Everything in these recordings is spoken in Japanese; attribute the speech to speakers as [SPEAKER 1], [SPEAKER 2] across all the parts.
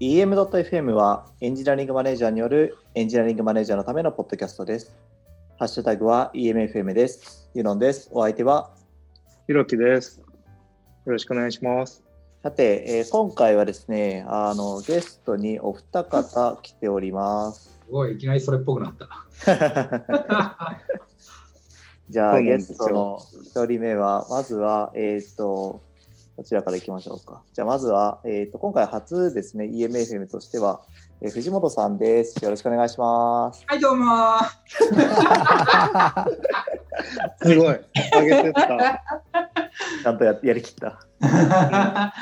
[SPEAKER 1] EM.FM はエンジニアリングマネージャーによるエンジニアリングマネージャーのためのポッドキャストです。ハッシュタグは EMFM です。ユノンです。お相手は、
[SPEAKER 2] ひろきです。よろしくお願いします。
[SPEAKER 1] さて、えー今回はですね、あのゲストにお二方来ております。
[SPEAKER 3] すごい、いきなりそれっぽくなった。
[SPEAKER 1] じゃあ、ゲストの一人目は、まずは、えっ、と、こちらから行きましょうか。じゃあ、まずは、えっ、と、今回初ですね、EMFM としては、えー藤本さんです。よろしくお願いします。
[SPEAKER 3] はい、どうもー。
[SPEAKER 2] すごい。上げてった。
[SPEAKER 1] ちゃんとややりきった。
[SPEAKER 3] は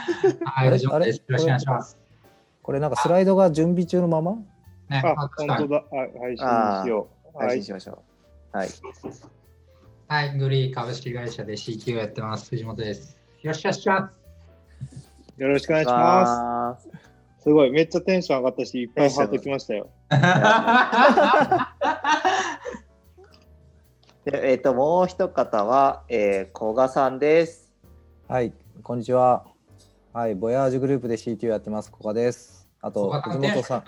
[SPEAKER 3] い、藤本
[SPEAKER 4] あれ
[SPEAKER 3] です。よろしくお願いします。
[SPEAKER 4] これなんかスライドが準備中のまま？
[SPEAKER 3] ね、
[SPEAKER 2] あ、本当だ。あ配信しよう。はい。
[SPEAKER 1] 配信しましょう。はい。
[SPEAKER 3] はい、グリー株式会社で CTO やってます。藤本です。よろしくお願いします。
[SPEAKER 2] よろしくお願いします。すごい。めっちゃテンション上がったし、いっぱいハートきましたよ。
[SPEAKER 1] でえっ、と、もう一方は、えー、古賀さんです。
[SPEAKER 4] はい、こんにちは。はい、ボヤージュグループで CTO やってます、コカです。あと、藤本さん。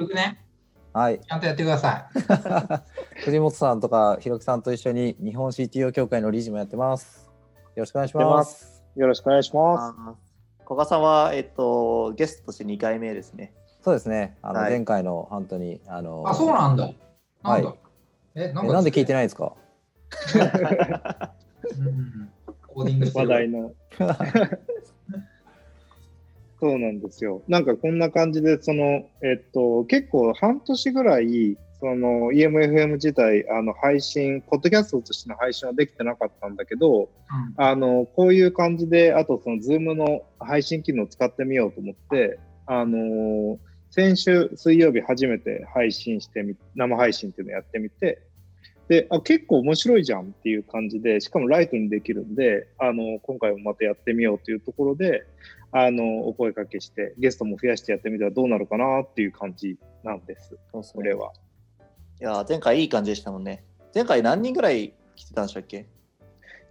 [SPEAKER 4] はい、
[SPEAKER 3] ちゃんとやってください。
[SPEAKER 4] 藤本さんとかひろきさんと一緒に日本 CTO 協会の理事もやってます。よろしくお願いし。ま
[SPEAKER 2] すよろしくお願いします。
[SPEAKER 1] 古賀さんは、えっ、と、ゲストとして2回目ですね。
[SPEAKER 4] そうですね。あの、
[SPEAKER 1] はい
[SPEAKER 4] 前回の本当にあの
[SPEAKER 3] あ、そうなんだ。なんだ。
[SPEAKER 4] は
[SPEAKER 3] え、な
[SPEAKER 4] えなんで聞いて
[SPEAKER 3] ない
[SPEAKER 4] ですか？
[SPEAKER 3] うんコーディングしてる
[SPEAKER 2] 話題の。そうなんですよ。なんかこんな感じで、その、えっと、結構半年ぐらい、その EMFM 自体、あの配信、ポッドキャストとしての配信はできてなかったんだけど、
[SPEAKER 3] うん
[SPEAKER 2] あの、こういう感じで、あとその Zoom の配信機能を使ってみようと思って、あの先週水曜日初めて配信してみ、生配信っていうのをやってみて、で、あ、結構面白いじゃんっていう感じで、しかもライトにできるんで、あの、今回もまたやってみようというところで、あの、お声かけして、ゲストも増やしてやってみたらどうなるかなっていう感じなんです。
[SPEAKER 1] そ
[SPEAKER 2] れは。
[SPEAKER 1] いやー、前回いい感じでしたもんね。前回何人ぐらい来てたんでしたっけ？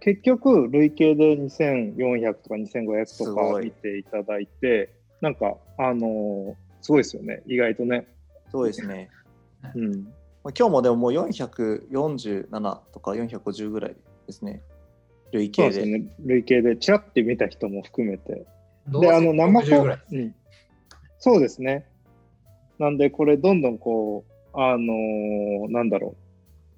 [SPEAKER 2] 結局、累計で2400とか2500とか見ていただいて、なんか、あのーすごいですよね、意外とね。
[SPEAKER 1] そうですね。
[SPEAKER 2] うん。
[SPEAKER 1] まあ今日もでももう447とか450ぐらいですね。累計で。
[SPEAKER 2] そうでね、累計で、ちらって見た人も含めて。
[SPEAKER 3] どうせ
[SPEAKER 2] で、あの、生
[SPEAKER 3] 60
[SPEAKER 2] 放
[SPEAKER 3] ぐらい。
[SPEAKER 2] うん。そうですね。なんで、これ、どんどんこう、あのーなんだろ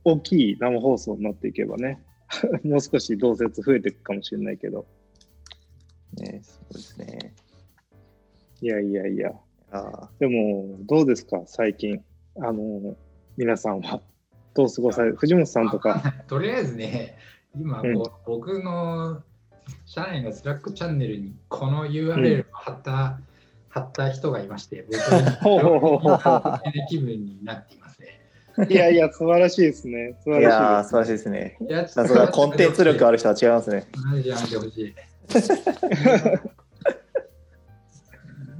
[SPEAKER 2] う、大きい生放送になっていけばね、もう少し同説増えていくかもしれないけど、
[SPEAKER 1] ね、そうですね。
[SPEAKER 2] いやいやいや。
[SPEAKER 1] あ
[SPEAKER 2] でも、どうですか、最近。あのー皆さんは。どう過ごされ、藤本さんとか。
[SPEAKER 3] とりあえずね、今こう、
[SPEAKER 2] うん
[SPEAKER 3] 僕の社内のスラックチャンネルにこの URL を貼った、貼った人がいまして、僕は気分になっていますね。
[SPEAKER 2] いやいや、素晴らしいですね。素
[SPEAKER 1] い
[SPEAKER 2] 晴らしい
[SPEAKER 1] やー、
[SPEAKER 2] です
[SPEAKER 1] 素晴らしいですね。
[SPEAKER 3] いや、
[SPEAKER 1] コンテンツ力ある人は違いますね。
[SPEAKER 3] マジでやめてほしい。う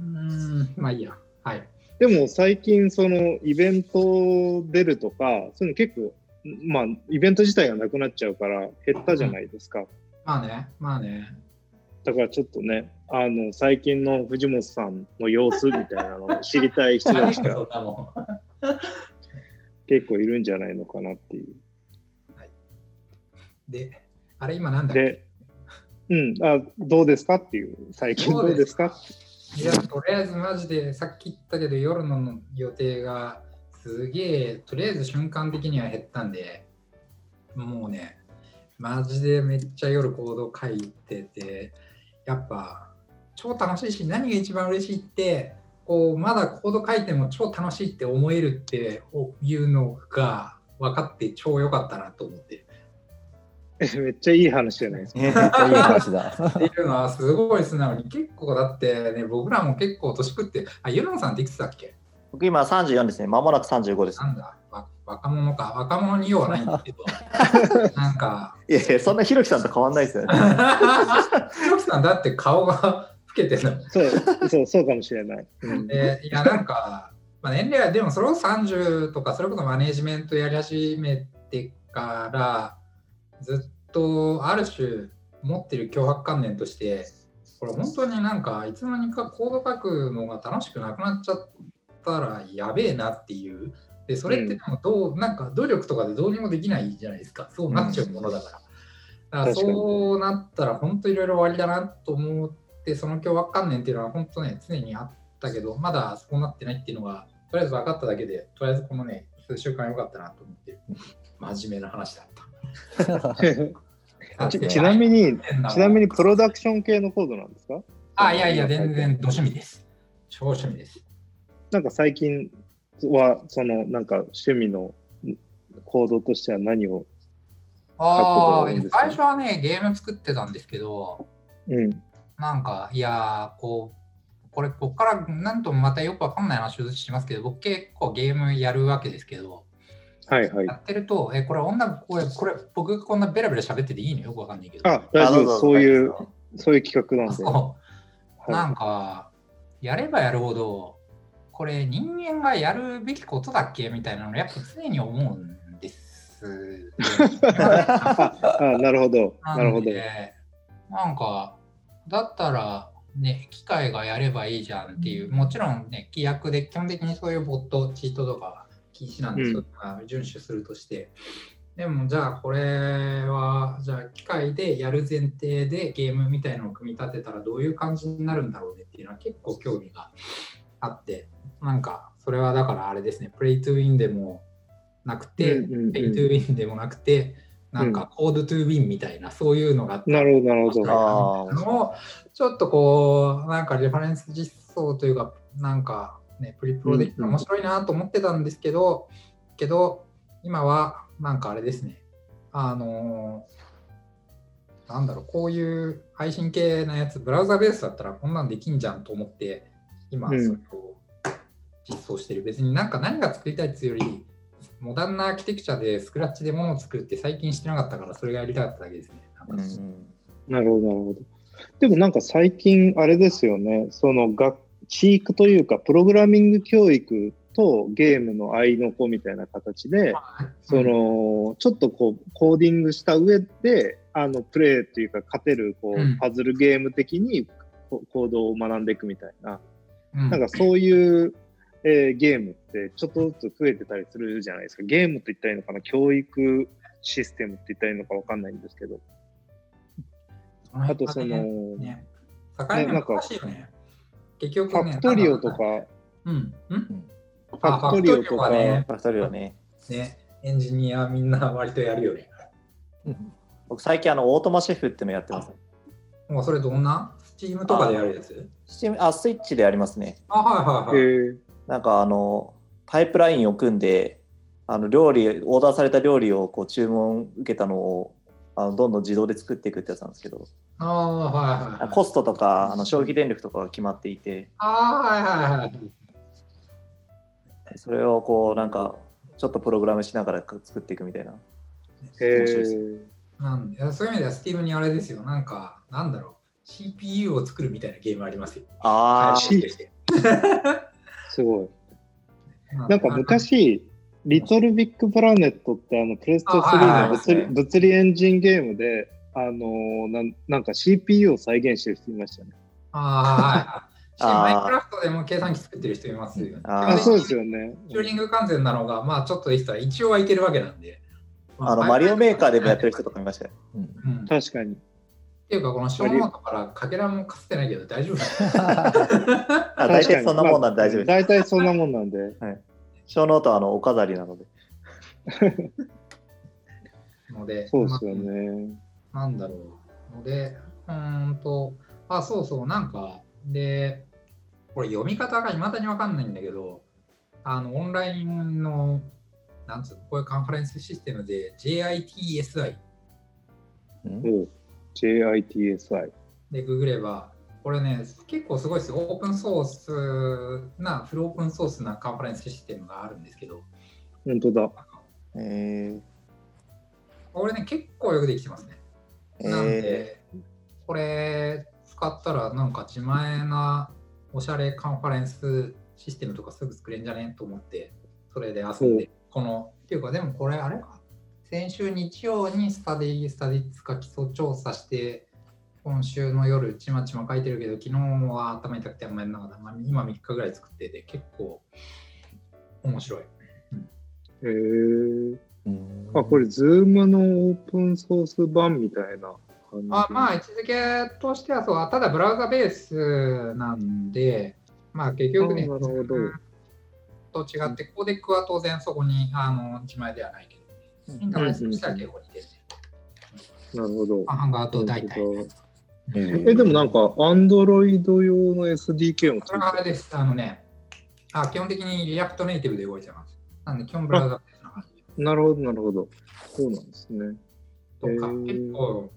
[SPEAKER 3] ーん、まあいいや。はい。
[SPEAKER 2] でも最近そのイベント出るとか、そういうの結構、まあイベント自体がなくなっちゃうから減ったじゃないですか。
[SPEAKER 3] まあね、まあね。
[SPEAKER 2] だからちょっとね、あの最近の藤本さんの様子みたいなのを知りたい人たち
[SPEAKER 3] そ
[SPEAKER 2] が 結構いるんじゃないのかなっていう。
[SPEAKER 3] で、あれ今なんだっけ？
[SPEAKER 2] で、うん、あどうですかっていう、最近どうですか？
[SPEAKER 3] いや、とりあえずマジでさっき言ったけど夜の予定がすげえ、とりあえず瞬間的には減ったんで、もうね、マジでめっちゃ夜コード書いてて、やっぱ超楽しいし、何が一番嬉しいって、こうまだコード書いても超楽しいって思えるっていうのが分かって超良かったなと思って。
[SPEAKER 2] めっちゃいい話じゃないですか。
[SPEAKER 4] めっちゃいい話だ。
[SPEAKER 3] っていうのはすごい素直に結構だってね僕らも結構年食ってあユノンさんっていくつだっけ？
[SPEAKER 1] 僕今34ですね。まもなく35です。
[SPEAKER 3] なんだわ若者か若者に用はないんだけど なんか
[SPEAKER 1] いやいや、そんなひろきさんと変わんないですよね。
[SPEAKER 3] ひろきさんだって顔が老けて
[SPEAKER 2] そう、そう、そうかもしれない。うん
[SPEAKER 3] でいやなんか、まあ、年齢はでもそれこそ30とかそれこそマネジメントやり始めてからずっとある種持ってる脅迫観念としてこれ本当になんかいつの間にかコード書くのが楽しくなくなっちゃったらやべえなっていう。で、それってでもどう、なんか努力とかでどうにもできないじゃないですか。そうなっちゃうものだから。だから
[SPEAKER 2] 確かに
[SPEAKER 3] そうなったら本当いろいろ終わりだなと思って、その今日わかんねんっていうのは本当ね、常にあったけど、まだそうなってないっていうのが、とりあえず分かっただけで、とりあえずこのね、数週間良かったなと思って、真面目な話だった。
[SPEAKER 2] ちちなみに、ちなみ
[SPEAKER 3] に。
[SPEAKER 2] にプロダクション系のコードなんですか？
[SPEAKER 3] あ、いやいや、全然、ど趣味です。超趣味です。
[SPEAKER 2] なんか最近は、その、なんか趣味のコードとしては何を、
[SPEAKER 3] ああ最初はね、ゲーム作ってたんですけど、
[SPEAKER 2] うん。
[SPEAKER 3] なんか、いやー、こう、これ、ここからなんともまたよくわかんない話をしますけど、僕結構ゲームやるわけですけど、
[SPEAKER 2] はいはい
[SPEAKER 3] や。ってると、え、これ女、これ、これ僕がこんなベラベラ喋ってていいの？よくわかんないけど。
[SPEAKER 2] あ、大丈夫。そういう、
[SPEAKER 3] あ
[SPEAKER 2] そういう企画なんで。
[SPEAKER 3] そう。な
[SPEAKER 2] は
[SPEAKER 3] んか、やればやるほど、これ人間がやるべきことだっけ？みたいなのやっぱ常に思うんです
[SPEAKER 2] あ あ、なるほど。なるほど。
[SPEAKER 3] なんか、だったら、ね、機械がやればいいじゃんっていう、もちろんね、規約で基本的にそういうボット、チートとか禁止なんですけど、まあ遵守するとして。でも、じゃあこれは、じゃあ機械でやる前提でゲームみたいのを組み立てたらどういう感じになるんだろうねっていうのは結構興味があって、なんか、それはだからあれですね、 play to win でもなくて、
[SPEAKER 2] うんうんうん
[SPEAKER 3] pay to win でもなくて、なんか code to win みたいな、そういうのがあって
[SPEAKER 2] なるほど、なるほど。
[SPEAKER 3] のをちょっとこう、なんかレファレンス実装というか、なんかね、プリプロできたら面白いなと思ってたんですけど、けど、今はなんかあれですね、あのーなんだろう、こういう配信系なやつ、ブラウザベースだったらこんなんできんじゃんと思って、今、そ
[SPEAKER 2] うん。
[SPEAKER 3] れを実装してる。別になんか何が作りたいっていうより、モダンなアーキテクチャでスクラッチでものを作るって最近してなかったから、それがやりたかっただけですね。なん
[SPEAKER 2] なるほど、なるほど。でもなんか最近、あれですよね、その学、チークというか、プログラミング教育とゲームの合いの子みたいな形で、その、ちょっとこう、コーディングした上で、あの、プレイというか、勝てる、こ
[SPEAKER 3] う
[SPEAKER 2] パズルゲーム的にこコードを学んでいくみたいな、
[SPEAKER 3] うん。
[SPEAKER 2] なんかそういう、えーゲームってちょっとずつ増えてたりするじゃないですか。ゲームって言ったらいいのかな教育システムって言ったらいいのかわかんないんですけど。あとその、
[SPEAKER 3] ね、境目
[SPEAKER 2] なんか。
[SPEAKER 3] 結局ね、
[SPEAKER 2] ファクトリオとか、
[SPEAKER 3] うん。うん？
[SPEAKER 2] ファクトリオとか、
[SPEAKER 3] あファクトリオはね
[SPEAKER 1] ファクトリオね。
[SPEAKER 3] ね、エンジニアみんな割とやるよね。
[SPEAKER 1] 僕最近あのオートマシェフっていうのやってます。
[SPEAKER 3] もうそれどんな？スチームとかでやるやつ？
[SPEAKER 1] スチームあスイッチでやりますね。
[SPEAKER 3] あ、はいはいはい。
[SPEAKER 2] えー
[SPEAKER 1] なんかあのパイプラインを組んであの料理オーダーされた料理をこう注文受けたのをあのどんどん自動で作っていくってやつなんですけど
[SPEAKER 3] ああ、はいはいはい。
[SPEAKER 1] コストとかあの消費電力とかが決まっていて
[SPEAKER 3] ああ、はいはいはい。
[SPEAKER 1] それをこうなんかちょっとプログラムしながら作っていくみたいな。
[SPEAKER 2] え
[SPEAKER 1] 面白いです
[SPEAKER 2] ー
[SPEAKER 3] なんでそういう意味ではスティーブにあれですよ。なんか、なんだろう。CPU を作るみたいなゲームありますよ。
[SPEAKER 1] あ
[SPEAKER 3] 開発として
[SPEAKER 2] すごい。なんか昔、リトルビッグプラネットってあのプレステ
[SPEAKER 3] あはい
[SPEAKER 2] 3の物理,、
[SPEAKER 1] はい
[SPEAKER 2] 物理エンジンゲームで、あのーなんなんか CPU を再現してる人いましたね。
[SPEAKER 3] ああ、はい マインクラフトでも計算機作ってる人いますよね。
[SPEAKER 1] あ
[SPEAKER 2] そうですよね。
[SPEAKER 3] チューリング完全なのが、まあちょっといい人は一応はいけるわけなんで。
[SPEAKER 1] あのマリオメーカーでもやってる人とかいましたよ。
[SPEAKER 4] うん
[SPEAKER 2] 確かに。
[SPEAKER 3] ていうか、このショーノートからかけらもかすってないけど大丈夫
[SPEAKER 1] あ大体そんなもんなんで大丈夫です。
[SPEAKER 2] 大体そんなもんなんで。
[SPEAKER 1] 小ノートはあのお飾りなので。
[SPEAKER 3] ので、
[SPEAKER 2] そうですよね。
[SPEAKER 3] まあなんだろう。ので、うーんと、あ、そうそう、なんか、で、これ読み方がいまだにわかんないんだけど、あの、オンラインの、なんつうの、こういうカンファレンスシステムで JITSI
[SPEAKER 2] おう JITSI。
[SPEAKER 3] でググれば、これね、結構すごいですよ。オープンソースな、フルオープンソースなカンファレンスシステムがあるんですけど、
[SPEAKER 2] 本当だ。
[SPEAKER 1] え
[SPEAKER 3] これね、結構よくできてますね。
[SPEAKER 1] ー、
[SPEAKER 3] なん
[SPEAKER 1] え
[SPEAKER 3] で、これ使ったらなんか自前なおしゃれカンファレンスシステムとかすぐ作れんじゃね？と思って、それで遊んで、この、っていうかでもこれあれか、先週日曜にスタディ、スタディツか基礎調査して、今週の夜、ちまちま書いてるけど、昨日は頭痛くてあんまりなかった。まあ、今3日ぐらい作ってて、結構面白い。
[SPEAKER 2] へー
[SPEAKER 4] うん
[SPEAKER 2] あ、これ、 Zoom のオープンソース版みたいな感じ？
[SPEAKER 3] あまあ、位置づけとしてはそう、ただブラウザベースなんで、まあ結局ね、
[SPEAKER 2] あなるほど
[SPEAKER 3] と違って、コーデックは当然そこにあの1枚ではないけど、インターフェースとしては結構似てるね。
[SPEAKER 2] なるほど。
[SPEAKER 3] ハングア
[SPEAKER 2] ウト代替。
[SPEAKER 4] え
[SPEAKER 2] え、でもなんか、 Android 用の SDK もつ
[SPEAKER 3] それはあれです。あのね、あ基本的に React Native で動いてます。なんで、基本ブラウザな
[SPEAKER 2] るほど、なるほど。そうなんですね。
[SPEAKER 3] とか、
[SPEAKER 2] へー
[SPEAKER 3] 結構。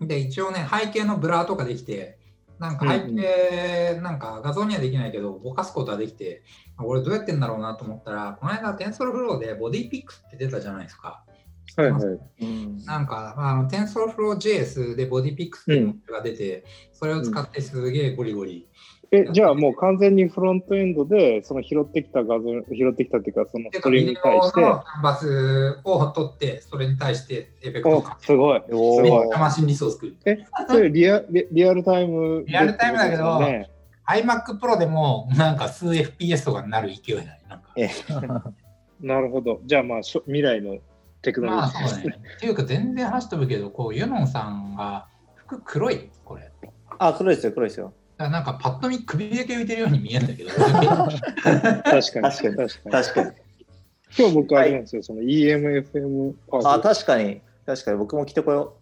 [SPEAKER 3] で、一応ね、背景のブラーとかできて、なんか背景、なんか画像にはできないけど、ぼかすことはできて、あ俺どうやってんだろうなと思ったら、この間、 TensorFlow で BodyPix って出たじゃないですか。
[SPEAKER 2] はいはい。
[SPEAKER 1] うん
[SPEAKER 3] なんか、あの、 TensorFlow JS で BodyPix っていうのが出て、それを使ってすげえゴリゴリ。
[SPEAKER 2] え、じゃあもう完全にフロントエンドで、その拾ってきた画像、拾ってきたっていうか、そのストリームに対して、
[SPEAKER 3] キャンバスを取って、それに対してエフェクトを
[SPEAKER 2] お
[SPEAKER 3] かけ
[SPEAKER 2] すごい。
[SPEAKER 1] お
[SPEAKER 2] すご
[SPEAKER 3] マシンリソース作る。
[SPEAKER 2] え、それリアリリアルタイム
[SPEAKER 3] リアルタイムだけど iMac Pro でもなんか数 FPS とかになる勢いない。なんか
[SPEAKER 1] え
[SPEAKER 2] なるほど。じゃあまあ、しょ未来のテクノロ
[SPEAKER 3] まあ
[SPEAKER 2] ジーですね。
[SPEAKER 3] そうだね。っていうか全然話飛ぶけど、こうユノンさんが服黒いこれ。
[SPEAKER 1] あ、黒いですよ、黒いですよ。
[SPEAKER 3] らなんかパッと見首だけ浮いてるように見えるんだけど。
[SPEAKER 2] 確かに。
[SPEAKER 1] 確かに
[SPEAKER 2] 確かに。今日僕あれなんですよ、その EMFM パー
[SPEAKER 1] あ、
[SPEAKER 2] ト。
[SPEAKER 1] 確かに。確かに、僕も着てこよ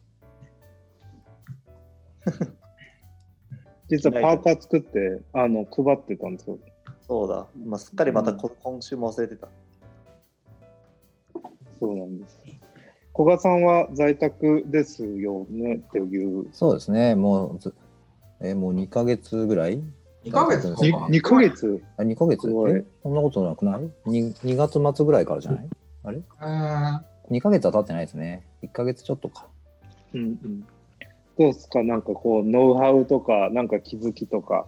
[SPEAKER 2] 実はパーカー作って、あの、配ってたんですよ。
[SPEAKER 1] う。そうだ。まあ、すっかりまたこ今週も忘れてた。
[SPEAKER 2] そうなんです。古賀さんは在宅ですよねっていう。
[SPEAKER 4] そうですね、もうず、えもう2ヶ月ぐらい
[SPEAKER 3] 2ヶ月か
[SPEAKER 2] ？2ヶ月
[SPEAKER 4] あ ?2 ヶ月？え？そんなことなくない？2, ?2 月末ぐらいからじゃない？あれ？
[SPEAKER 3] うーん
[SPEAKER 4] ?2 ヶ月は経ってないですね。1ヶ月ちょっとか。
[SPEAKER 2] うんうん。どうですか？なんかこう、ノウハウとか、なんか気づきとか。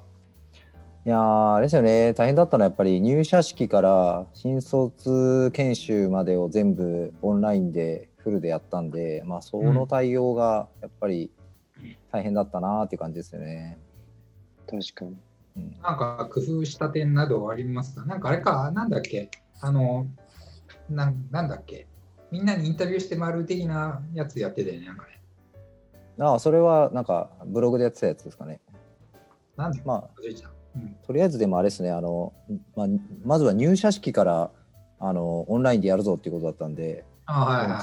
[SPEAKER 4] いやーあれですよね、大変だったのはやっぱり入社式から新卒研修までを全部オンラインでフルでやったんで、まあ、その対応がやっぱり大変だったなーっていう感じですよね。
[SPEAKER 2] 確かに。
[SPEAKER 4] うん
[SPEAKER 3] なんか工夫した点などありますか？なんかあれか、なんだっけ？あの、なんなんだっけ？みんなにインタビューして回る的なやつやっててね、なんかね。
[SPEAKER 4] ああそれはなんかブログでやってたやつですかね。
[SPEAKER 3] なんで？
[SPEAKER 4] まあ。
[SPEAKER 3] うん
[SPEAKER 4] とりあえずでもあれですねあの、まあ、まずは入社式からあのオンラインでやるぞっていうことだったんで、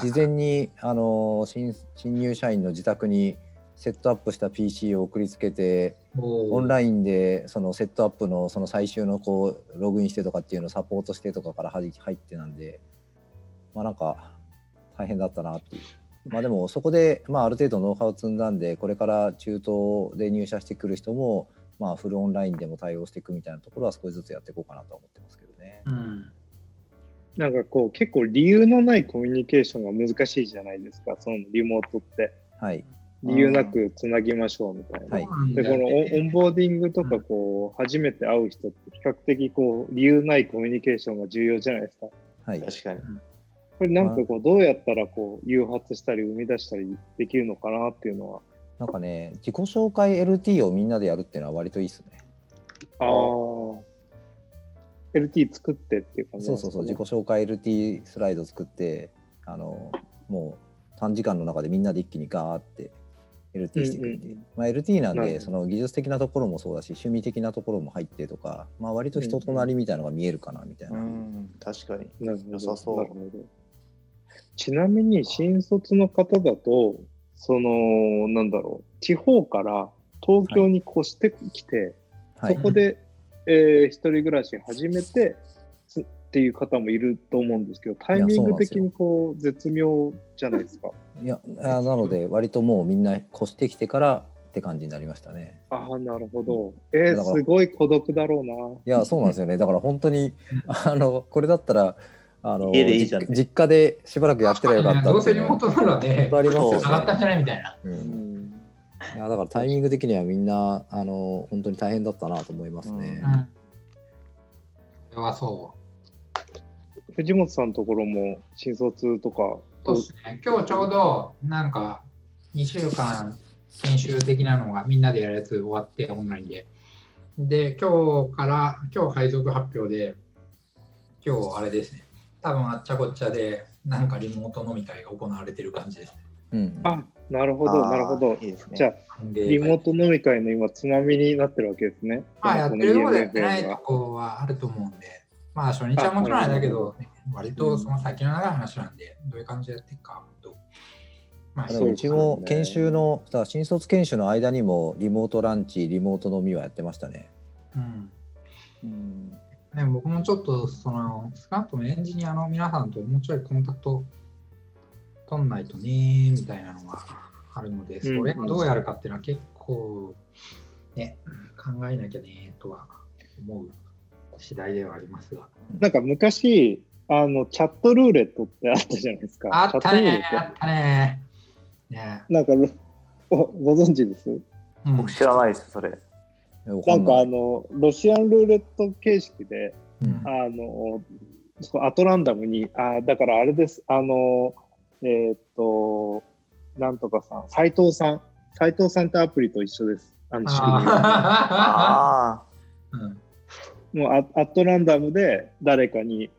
[SPEAKER 4] 事前にあの新新入社員の自宅にセットアップした PC を送りつけてオン
[SPEAKER 3] イ
[SPEAKER 4] ラインでそのセットアップのその最終のこうログインしてとかっていうのをサポートしてとかから入入ってなんでまあなんか大変だったなっていう。まあでもそこで、まあ、ある程度ノウハウを積んだんでこれから中東で入社してくる人も、まあ、フルオンラインでも対応していくみたいなところは少しずつやっていこうかなとは思ってますけどね。
[SPEAKER 3] うん。
[SPEAKER 2] なんかこう、結構理由のないコミュニケーションが難しいじゃないですか、そのリモートって。
[SPEAKER 4] はい。
[SPEAKER 2] 理由なくつなぎましょうみたいな。
[SPEAKER 4] はい
[SPEAKER 2] で、このオオンボーディングとか、こう、初めて会う人って比較的こう、理由ないコミュニケーションが重要じゃないですか。
[SPEAKER 4] はい。
[SPEAKER 1] 確かに。
[SPEAKER 2] これなんかこう、どうやったらこう、誘発したり生み出したりできるのかなっていうのは。
[SPEAKER 4] なんかね、自己紹介 LT をみんなでやるっていうのは割といいですね。
[SPEAKER 2] ああ。LT 作ってっていう感じ
[SPEAKER 4] そうそうそう、自己紹介 LT スライド作って、あの、もう短時間の中でみんなで一気にガーって LT していくっていう。
[SPEAKER 2] うんうん
[SPEAKER 4] まあ、LT なんで、その技術的なところもそうだし、趣味的なところも入ってとか、まあ割と人となりみたいなのが見えるかなみたいうな。
[SPEAKER 1] ん、確かに。良さそう
[SPEAKER 2] ちなみに新卒の方だと、その、なんだろう、地方から東京に越してきて、
[SPEAKER 4] はい
[SPEAKER 2] そこで、えー一人暮らし始めてつっていう方もいると思うんですけど、タイミング的にこう絶妙じゃないですか？
[SPEAKER 4] いや、あなので、割ともうみんな越してきてからって感じになりましたね。
[SPEAKER 2] ああ、なるほど。えー、すごい孤独だろうな。
[SPEAKER 4] いや、そうなんですよね。だから本当に、あの、これだったら、あの、
[SPEAKER 1] 家でいいじゃん
[SPEAKER 4] 実実家でしばらくやってりゃよかった
[SPEAKER 3] どうせリモートなら
[SPEAKER 4] ね。
[SPEAKER 3] 上がったんじゃないみたいな。
[SPEAKER 4] う
[SPEAKER 2] うんん
[SPEAKER 4] いやだからタイミング的にはみんなあの本当に大変だったなと思いますね。
[SPEAKER 3] うん。それはそう。
[SPEAKER 2] 藤本さんのところも新卒とか、
[SPEAKER 3] そうですね。今日ちょうどなんか2週間研修的なのがみんなでやるやつ終わってオンラインで。で、今日から、今日配属発表で、今日あれですね、多分あっちゃこっちゃで、なんかリモート飲み会が行われてる感じですね。
[SPEAKER 4] うん。
[SPEAKER 2] あ、なるほど、なるほど
[SPEAKER 1] い。いですね。
[SPEAKER 2] じゃあ、
[SPEAKER 3] で
[SPEAKER 2] リモート飲み会の今、つまみになってるわけですね。
[SPEAKER 3] まあ、やってるところでやってないと
[SPEAKER 2] は
[SPEAKER 3] こはあると思うんで、まあ、初日はもちろんあれだけど、割とその先の長い話なんで、どういう感じでやっていくか、と。まあ、
[SPEAKER 2] う
[SPEAKER 4] もうちも研修の、だから新卒研修の間にもリモートランチ、リモート飲みはやってましたね。
[SPEAKER 3] うん。
[SPEAKER 1] うん
[SPEAKER 3] ね、僕もちょっと、その、少なくともエンジニアの皆さんともうちょいコンタクト取んないとね、みたいなのがあるので、それをどうやるかっていうのは結構、ね、考えなきゃね、とは思う次第ではありますが。
[SPEAKER 2] なんか昔、あの、チャットルーレットってあったじゃないですか。
[SPEAKER 3] あった
[SPEAKER 2] チャットルーレ
[SPEAKER 3] ね、
[SPEAKER 2] ッ
[SPEAKER 3] あったね。ね
[SPEAKER 2] ト。なんか、ごご存知です？
[SPEAKER 3] うん
[SPEAKER 1] 僕知らないです、それ。
[SPEAKER 2] なんかあの、ロシアンルーレット形式で、
[SPEAKER 4] うん。
[SPEAKER 2] あの、アトランダムに、あだからあれです、あの、えーっと、なんとかさん、斎藤さん、斎藤さんってアプリと一緒です。あの仕組みもうアアットランダムで誰かに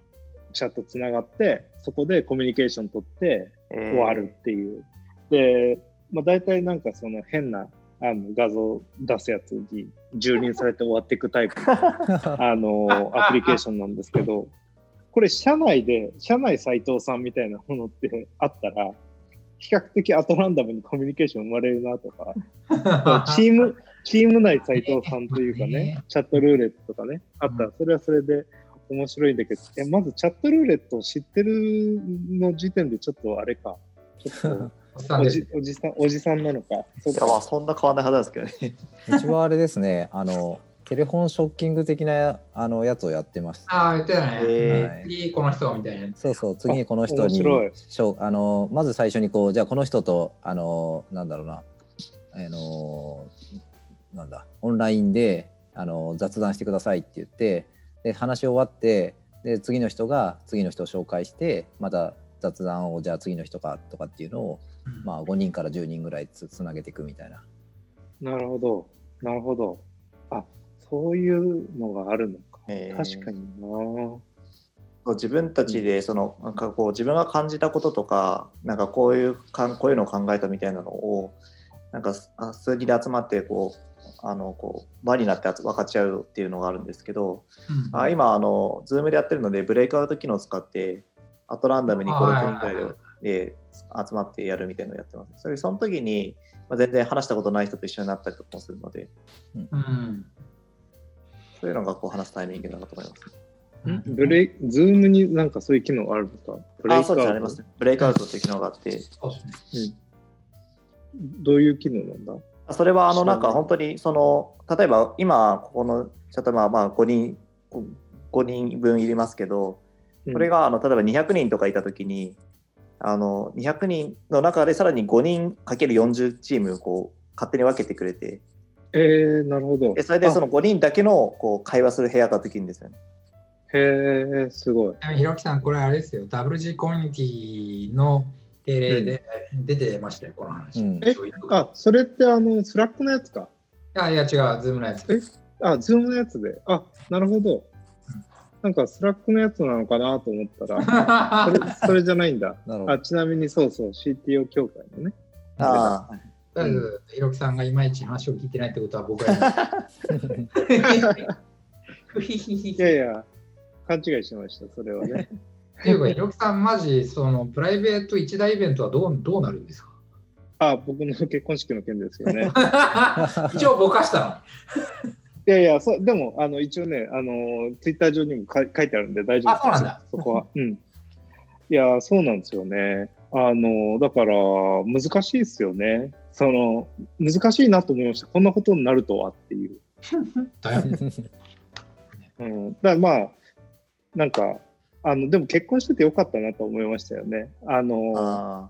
[SPEAKER 2] チャットつながって、そこでコミュニケーション取って終わるっていう。で、まあ、大体なんかその変なあの画像出すやつに蹂躙されて終わっていくタイプの あのアプリケーションなんですけど、これ社内で、社内斎藤さんみたいなものってあったら、比較的アトランダムにコミュニケーション生まれるなとか、チーム、チーム内斎藤さんというかね、チャットルーレットとかね、あったら、それはそれで面白いんだけど、えまずチャットルーレットを知ってるの時点でちょっとあれか、ちょっ
[SPEAKER 3] お
[SPEAKER 2] じおじさん、おじさんなのか。そう
[SPEAKER 1] いやまあ
[SPEAKER 2] か
[SPEAKER 1] そんな変わんないはずなんですけどね。
[SPEAKER 4] うちはあれですね、あの、テレフォンショッキング的なあのやつをやってました。
[SPEAKER 3] ああ、言ってたね。
[SPEAKER 1] え
[SPEAKER 4] はい
[SPEAKER 3] 次、この人みたいな。
[SPEAKER 4] そうそう、次にこの人にしょうあの、まず最初にこう、じゃあこの人と、あの、なんだろうな、あの、なんだ、オンラインであの雑談してくださいって言って、で、話し終わって、で、次の人が次の人を紹介して、また雑談をじゃあ次の人かとかっていうのを、
[SPEAKER 3] うん
[SPEAKER 4] まあ5人から10人ぐらいつつなげていくみたいな。
[SPEAKER 2] なるほど。なるほど。あ、そういうのがあるのか。
[SPEAKER 1] えー
[SPEAKER 2] 確かにな。
[SPEAKER 1] そう自分たちでそのなんかこう自分が感じたこととかなんかこういうかんこういうのを考えたみたいなのをなんかあ数人で集まってこうあのこう場になって分かち合うっていうのがあるんですけど、
[SPEAKER 3] うん
[SPEAKER 1] あ今あの Zoom でやってるのでブレイクアウト機能を使ってアトランダムに
[SPEAKER 3] はい
[SPEAKER 1] 5人ぐらいでで集まってやるみたいなのをやってます。それその時に、まあ、全然話したことない人と一緒になったりとかもするので
[SPEAKER 3] うん。
[SPEAKER 1] そういうのがこう話すタイミングだなと思います。
[SPEAKER 3] うん
[SPEAKER 2] ブレイズームになんかそういう機能あるのか？ブレイクアウト
[SPEAKER 1] ありますね。ブレイクアウトっていう機能があって
[SPEAKER 3] そうですね。
[SPEAKER 2] どういう機能なんだ？
[SPEAKER 1] それはあの
[SPEAKER 2] な
[SPEAKER 1] んか本当にその例えば今ここのチャットまあまあ5人5人分いりますけどこれ
[SPEAKER 2] が、
[SPEAKER 1] があの例えば200人とかいたときにあの200人の中でさらに5人かける40チームをこう勝手に分けてくれて
[SPEAKER 2] えー、なるほど。
[SPEAKER 1] でそれでその5人だけのこう会話する部屋ができるんですよね。
[SPEAKER 2] あへえ、すごい。
[SPEAKER 3] ひろきさん、これあれですよ。WG コミュニティの定例で出てましたよ、この話。
[SPEAKER 4] うん
[SPEAKER 2] え
[SPEAKER 3] そういう
[SPEAKER 2] あ、それってあの、 Slack のやつか？
[SPEAKER 3] いやいや、違う、 Zoom のやつ。
[SPEAKER 2] えあ、 Zoom のやつで。あ、なるほど。なんか Slack のやつなのかなと思ったら、それそれじゃないんだ。
[SPEAKER 4] なるほど
[SPEAKER 2] あちなみにそうそう、CTO 協会のね。
[SPEAKER 1] ああ
[SPEAKER 3] とりあえず、ひろきさんがいまいち話を聞いてないってことは僕は。
[SPEAKER 2] いやいや、勘違いしました、それはね。
[SPEAKER 3] っていうか、ひろきさん、マジ、そのプライベート一大イベントはどうどうなるんですか？
[SPEAKER 2] あ、僕の結婚式の件ですよね。
[SPEAKER 3] 一応ぼかした
[SPEAKER 2] いやいや、そでも、あの、一応ね、あの、ツイッター上にもか書いてあるんで大丈夫
[SPEAKER 3] あそうなんだ
[SPEAKER 2] そこは。うん。いや、そうなんですよね。あの、だから、難しいですよね。その、難しいなと思いました。こんなことになるとはっていう。
[SPEAKER 3] の。だよね。
[SPEAKER 2] うん。だからまあ、なんか、あの、でも結婚しててよかったなと思いましたよね。あの、
[SPEAKER 1] あ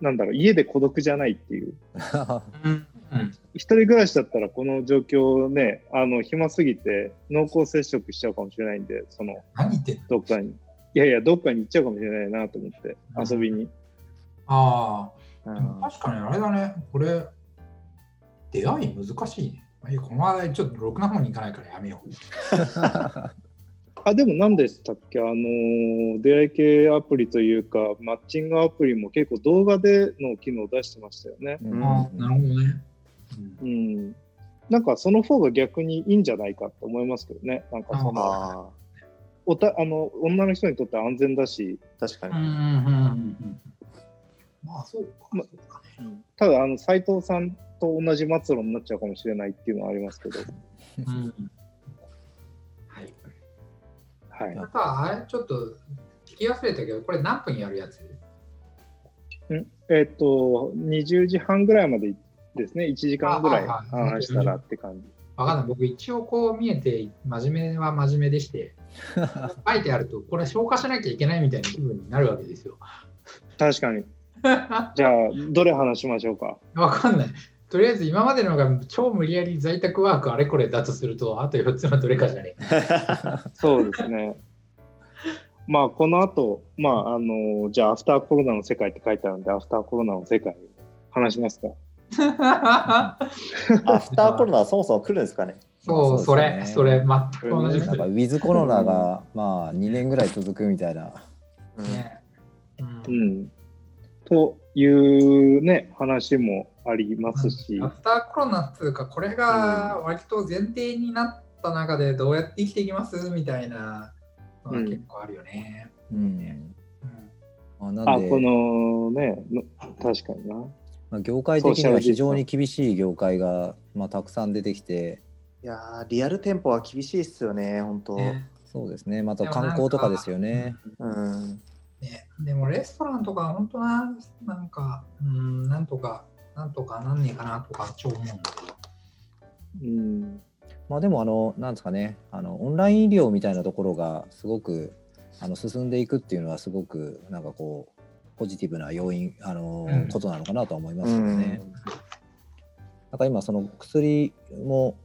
[SPEAKER 2] なんだろう、家で孤独じゃないっていう。
[SPEAKER 3] うんうん
[SPEAKER 2] 一人暮らしだったらこの状況ね、あの、暇すぎて濃厚接触しちゃうかもしれないんで、その、
[SPEAKER 3] 何言ってんの？
[SPEAKER 2] どっかに。いやいや、どっかに行っちゃうかもしれないなと思って、
[SPEAKER 3] うん
[SPEAKER 2] 遊びに。
[SPEAKER 3] ああ、
[SPEAKER 1] あ、う
[SPEAKER 3] でも
[SPEAKER 1] ん
[SPEAKER 3] 確かにあれだね。これ、出会い難しいね。この話題ちょっとろくな方に行かないからやめよう。
[SPEAKER 2] あでも何でしたっけ？あの出会い系アプリというかマッチングアプリも結構動画での機能を出してましたよね。
[SPEAKER 4] うん
[SPEAKER 3] あなるほどね。
[SPEAKER 2] うん。なんかその方が逆にいいんじゃないかと思いますけどね。なんかその
[SPEAKER 1] あ
[SPEAKER 2] おたあの女の人にとって安全だし、
[SPEAKER 1] あ、確かに。
[SPEAKER 3] まあそうか。
[SPEAKER 2] まただあの斉藤さんと同じ末路になっちゃうかもしれないっていうのはありますけど。
[SPEAKER 3] うんはい。
[SPEAKER 2] はい。
[SPEAKER 3] あとはあれちょっと聞き忘れたけど、これ何分やるやつ？
[SPEAKER 2] えっ、と、20時半ぐらいまでですね、1時間ぐらい話したらって感じ。
[SPEAKER 3] わかんない。僕一応こう見えて真面目は真面目でして、書いてあるとこれ消化しなきゃいけないみたいな気分になるわけですよ。
[SPEAKER 2] 確かに。じゃあ、どれ話しましょうか？
[SPEAKER 3] わかんない。とりあえず今までのが超無理やり在宅ワークあれこれだとすると、あと4つのどれかじゃねえ。
[SPEAKER 2] そうですね。まあ、この後、まあ、あの、じゃあ、アフターコロナの世界って書いてあるんで、アフターコロナの世界話しますか？
[SPEAKER 1] アフターコロナはそもそも来るんですかね？
[SPEAKER 3] そう、そ
[SPEAKER 4] そう
[SPEAKER 3] れ、
[SPEAKER 4] ですね。
[SPEAKER 3] それ、全く同じ
[SPEAKER 4] なんかウィズコロナがまあ2年ぐらい続くみたいな。
[SPEAKER 1] うん。
[SPEAKER 3] ね。う
[SPEAKER 2] うん。ん。というね、話もありますし。
[SPEAKER 3] ア、フターコロナっていうか、これが割と前提になった中でどうやって生きていきます？みたいなのが結構あるよね。
[SPEAKER 4] うん。
[SPEAKER 3] うん。
[SPEAKER 4] まあ、なん
[SPEAKER 2] あ、
[SPEAKER 4] で
[SPEAKER 2] このね、の確かにな。
[SPEAKER 4] まあ、業界的には非常に厳しい業界が、まあ、たくさん出てきて
[SPEAKER 1] いやーリアル店舗は厳しいっすよね、本当。
[SPEAKER 3] ね
[SPEAKER 4] そうですねまた観光とかですよね。
[SPEAKER 1] うん。
[SPEAKER 3] ね、でもレストランとか本当な、なんか、うん、なんとか、なんとかなんねえかなとか超思うんだけど。
[SPEAKER 2] うん。
[SPEAKER 4] まあでもあのなんですかねあのオンライン医療みたいなところがすごくあの進んでいくっていうのはすごくなんかこうポジティブな要因あの、
[SPEAKER 3] うん
[SPEAKER 4] ことなのかなとは思いますよ
[SPEAKER 1] うん
[SPEAKER 4] ね。なんか今その薬も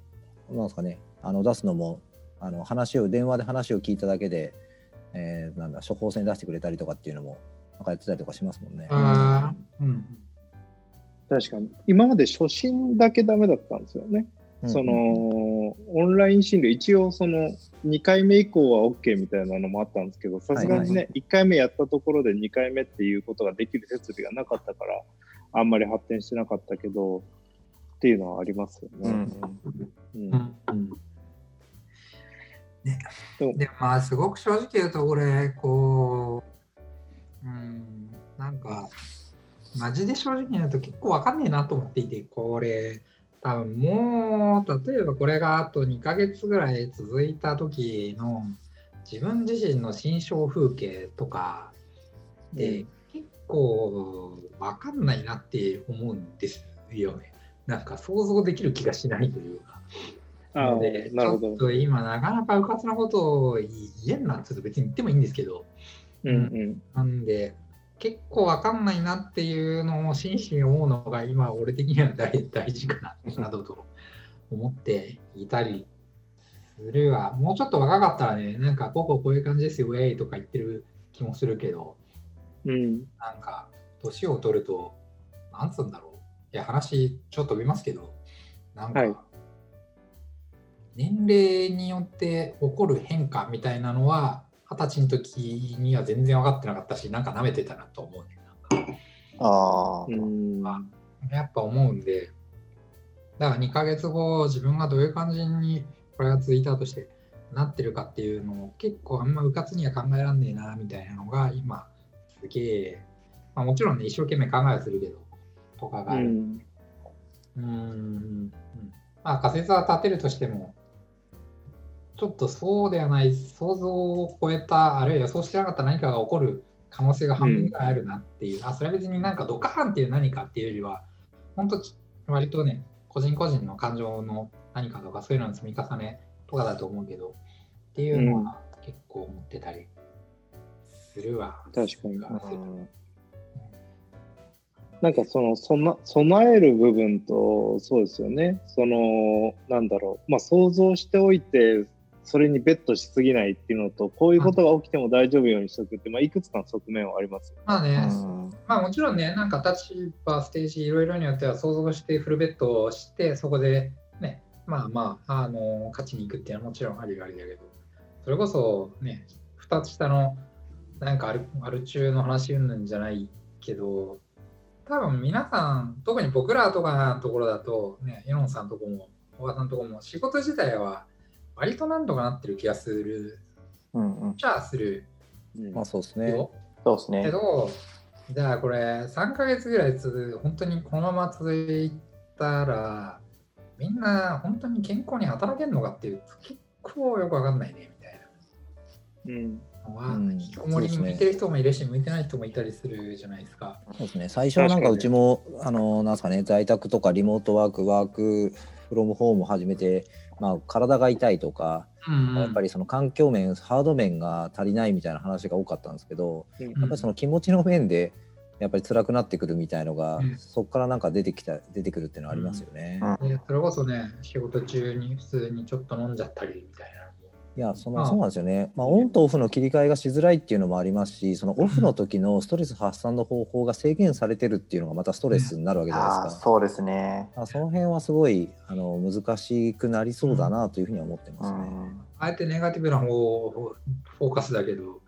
[SPEAKER 4] なんですかねあの出すのもあの話を電話で話を聞いただけで、えーなんだ処方箋出してくれたりとかっていうのもなんかやってたりとかしますもんね。
[SPEAKER 3] うん。
[SPEAKER 2] 確かに。今まで初診だけダメだったんですよね。その、オンライン診療、一応その2回目以降は OK みたいなのもあったんですけど、さすがにね、1回目やったところで2回目っていうことができる設備がなかったから、あんまり発展してなかったけど、っていうのはありますよね。
[SPEAKER 1] うん。
[SPEAKER 2] うん。
[SPEAKER 3] うん。うんね。
[SPEAKER 2] でも
[SPEAKER 3] でもまあすごく正直言うと俺こううんなんかマジで正直言うと結構わかんねえなと思っていてこれ多分もう例えばこれがあと2ヶ月ぐらい続いた時の自分自身の心象風景とかで、結構わかんないなって思うんですよね。なんか想像できる気がしないというか。
[SPEAKER 2] ああ
[SPEAKER 3] ので、
[SPEAKER 2] なるほど。
[SPEAKER 3] ちょっと今なかなかうかつなことを言えんなって別に言ってもいいんですけど、
[SPEAKER 2] うんうん。
[SPEAKER 3] なんで、結構わかんないなっていうのを真摯に思うのが今俺的には大大事かななどと思っていたりするわ。もうちょっと若かったらね、なんかこここういう感じですよ、ウェイとか言ってる気もするけど、
[SPEAKER 2] うん。
[SPEAKER 3] なんか年を取ると、なんつうんだろう。いや、話ちょっと飛びますけど、なんか、
[SPEAKER 2] はい
[SPEAKER 3] 年齢によって起こる変化みたいなのは、二十歳の時には全然分かってなかったし、なんか舐めてたなと思うね。なんか
[SPEAKER 1] ああ。
[SPEAKER 2] うん。
[SPEAKER 3] やっぱ思うんで、だから2ヶ月後、自分がどういう感じにこれが続いたとしてなってるかっていうのを結構あんまうかつには考えらんねえなみたいなのが今すげえ、まあ、もちろんね一生懸命考えはするけどとかがある。
[SPEAKER 2] うん。
[SPEAKER 3] うーんまあ仮説は立てるとしても、ちょっとそうではない、想像を超えた、あるいは予想してなかった何かが起こる可能性が半分ぐらいあるなっていう、あそれは別になんかドカーンっていう何かっていうよりは、本当、割とね、個人個人の感情の何かとかそういうのの積み重ねとかだと思うけど、っていうのは結構思ってたりするわ。
[SPEAKER 2] 確かに。
[SPEAKER 1] うん。
[SPEAKER 2] なんかそのそな備える部分とそうですよね。そのなんだろう。まあ想像しておいてそれにベットしすぎないっていうのとこういうことが起きても大丈夫ようにしとくって、まあ、いくつかの側面はありますよ。
[SPEAKER 3] まあね、
[SPEAKER 1] うん。
[SPEAKER 3] ままあもちろんね、なんか立場、ステージいろいろによっては想像してフルベッドをして、そこでね、まあまあ、あの勝ちに行くっていうのはもちろんありがありだけど、それこそね、2つ下のなんかアルアル中の話うんぬんじゃないけど、多分皆さん、特に僕らとかのところだと、ね、エノンさんとこも、小川さんとこも、仕事自体は割となんとかなってる気がする、
[SPEAKER 1] うんうん。
[SPEAKER 3] じゃあする
[SPEAKER 2] うん
[SPEAKER 4] まあそうですね。
[SPEAKER 3] よ。
[SPEAKER 1] そうですね。
[SPEAKER 3] けど、じゃあこれ3ヶ月ぐらい続本当にこのまま続いたら、みんな本当に健康に働けるのかっていうと結構よくわかんないねみたい
[SPEAKER 2] うん
[SPEAKER 3] な
[SPEAKER 4] うん
[SPEAKER 3] 引きこもりに向いてる人もいるし、向いてない人もいたりするじゃないですか。
[SPEAKER 4] そうですね。最初はなんかうちも、あの、なんですかね、在宅とかリモートワーク、ワークフロムホームを始めて、まあ、体が痛いとか、
[SPEAKER 3] うん
[SPEAKER 4] やっぱりその環境面、ハード面が足りないみたいな話が多かったんですけど、
[SPEAKER 2] うん
[SPEAKER 4] やっぱりその気持ちの面で、やっぱり辛くなってくるみたいのが、
[SPEAKER 3] うん。
[SPEAKER 4] そこからなんか出てきた、出てくるっていうのはありますよね。
[SPEAKER 1] うん。
[SPEAKER 3] でそれこそね、仕事中に普通にちょっと飲んじゃったりみたいな。
[SPEAKER 4] いやそ
[SPEAKER 3] ああ
[SPEAKER 4] のそうなんですよね、まあ、オンとオフの切り替えがしづらいっていうのもありますし そのオフの時のストレス発散の方法が制限されてるっていうのがまたストレスになるわけじゃ
[SPEAKER 1] ああ、
[SPEAKER 4] ないですか。
[SPEAKER 1] そうですね。
[SPEAKER 4] あその辺はすごいあの難しくなりそうだなというふうには思ってますね。
[SPEAKER 1] うん。
[SPEAKER 3] あえてネガティブな方をフォーカスだけど、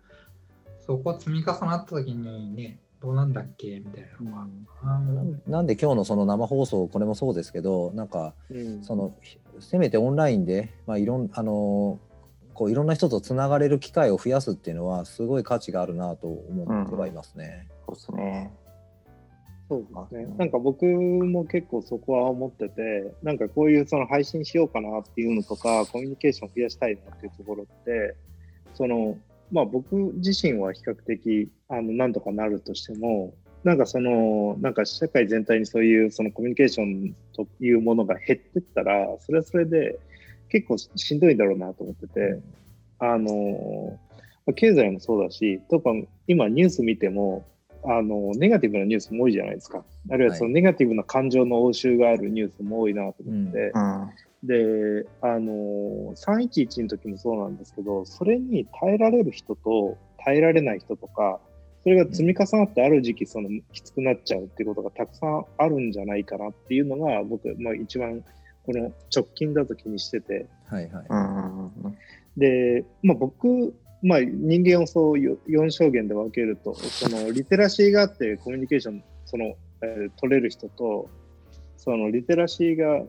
[SPEAKER 3] そこ積み重なった時にね、どうなんだっけみたいなのが。あの
[SPEAKER 4] なんで今日のその生放送これもそうですけどなんか
[SPEAKER 2] うん
[SPEAKER 4] そのせめてオンラインで、まあ、いろんあのこういろんな人とつながれる機会を増やすっていうのはすごい価値があるなと思ってはいますね。
[SPEAKER 1] そうですね。
[SPEAKER 2] そうですね。なんか僕も結構そこは思ってて、なんかこういうその配信しようかなっていうのとか、コミュニケーション増やしたいなっていうところって、その、まあ僕自身は比較的、あの、なんとかなるとしても、なんかその、なんか社会全体にそういうそのコミュニケーションというものが減ってったら、それはそれで結構しんどいだろうなと思ってて、あの、まあ経済もそうだし、とか今ニュース見ても、あの、ネガティブなニュースも多いじゃないですか。あるいはそのネガティブな感情の応酬があるニュースも多いなと思って、
[SPEAKER 1] うん。
[SPEAKER 2] で、あの、311の時もそうなんですけど、それに耐えられる人と耐えられない人とか、それが積み重なってある時期、そのきつくなっちゃうっていうことがたくさんあるんじゃないかなっていうのが、僕、まあ一番この直近だと気にしてて、
[SPEAKER 4] はいはい。
[SPEAKER 2] で、まあ、僕、まあ、人間をそう4証言で分けると、そのリテラシーがあってコミュニケーションその、えー取れる人と、そのリテラシーが、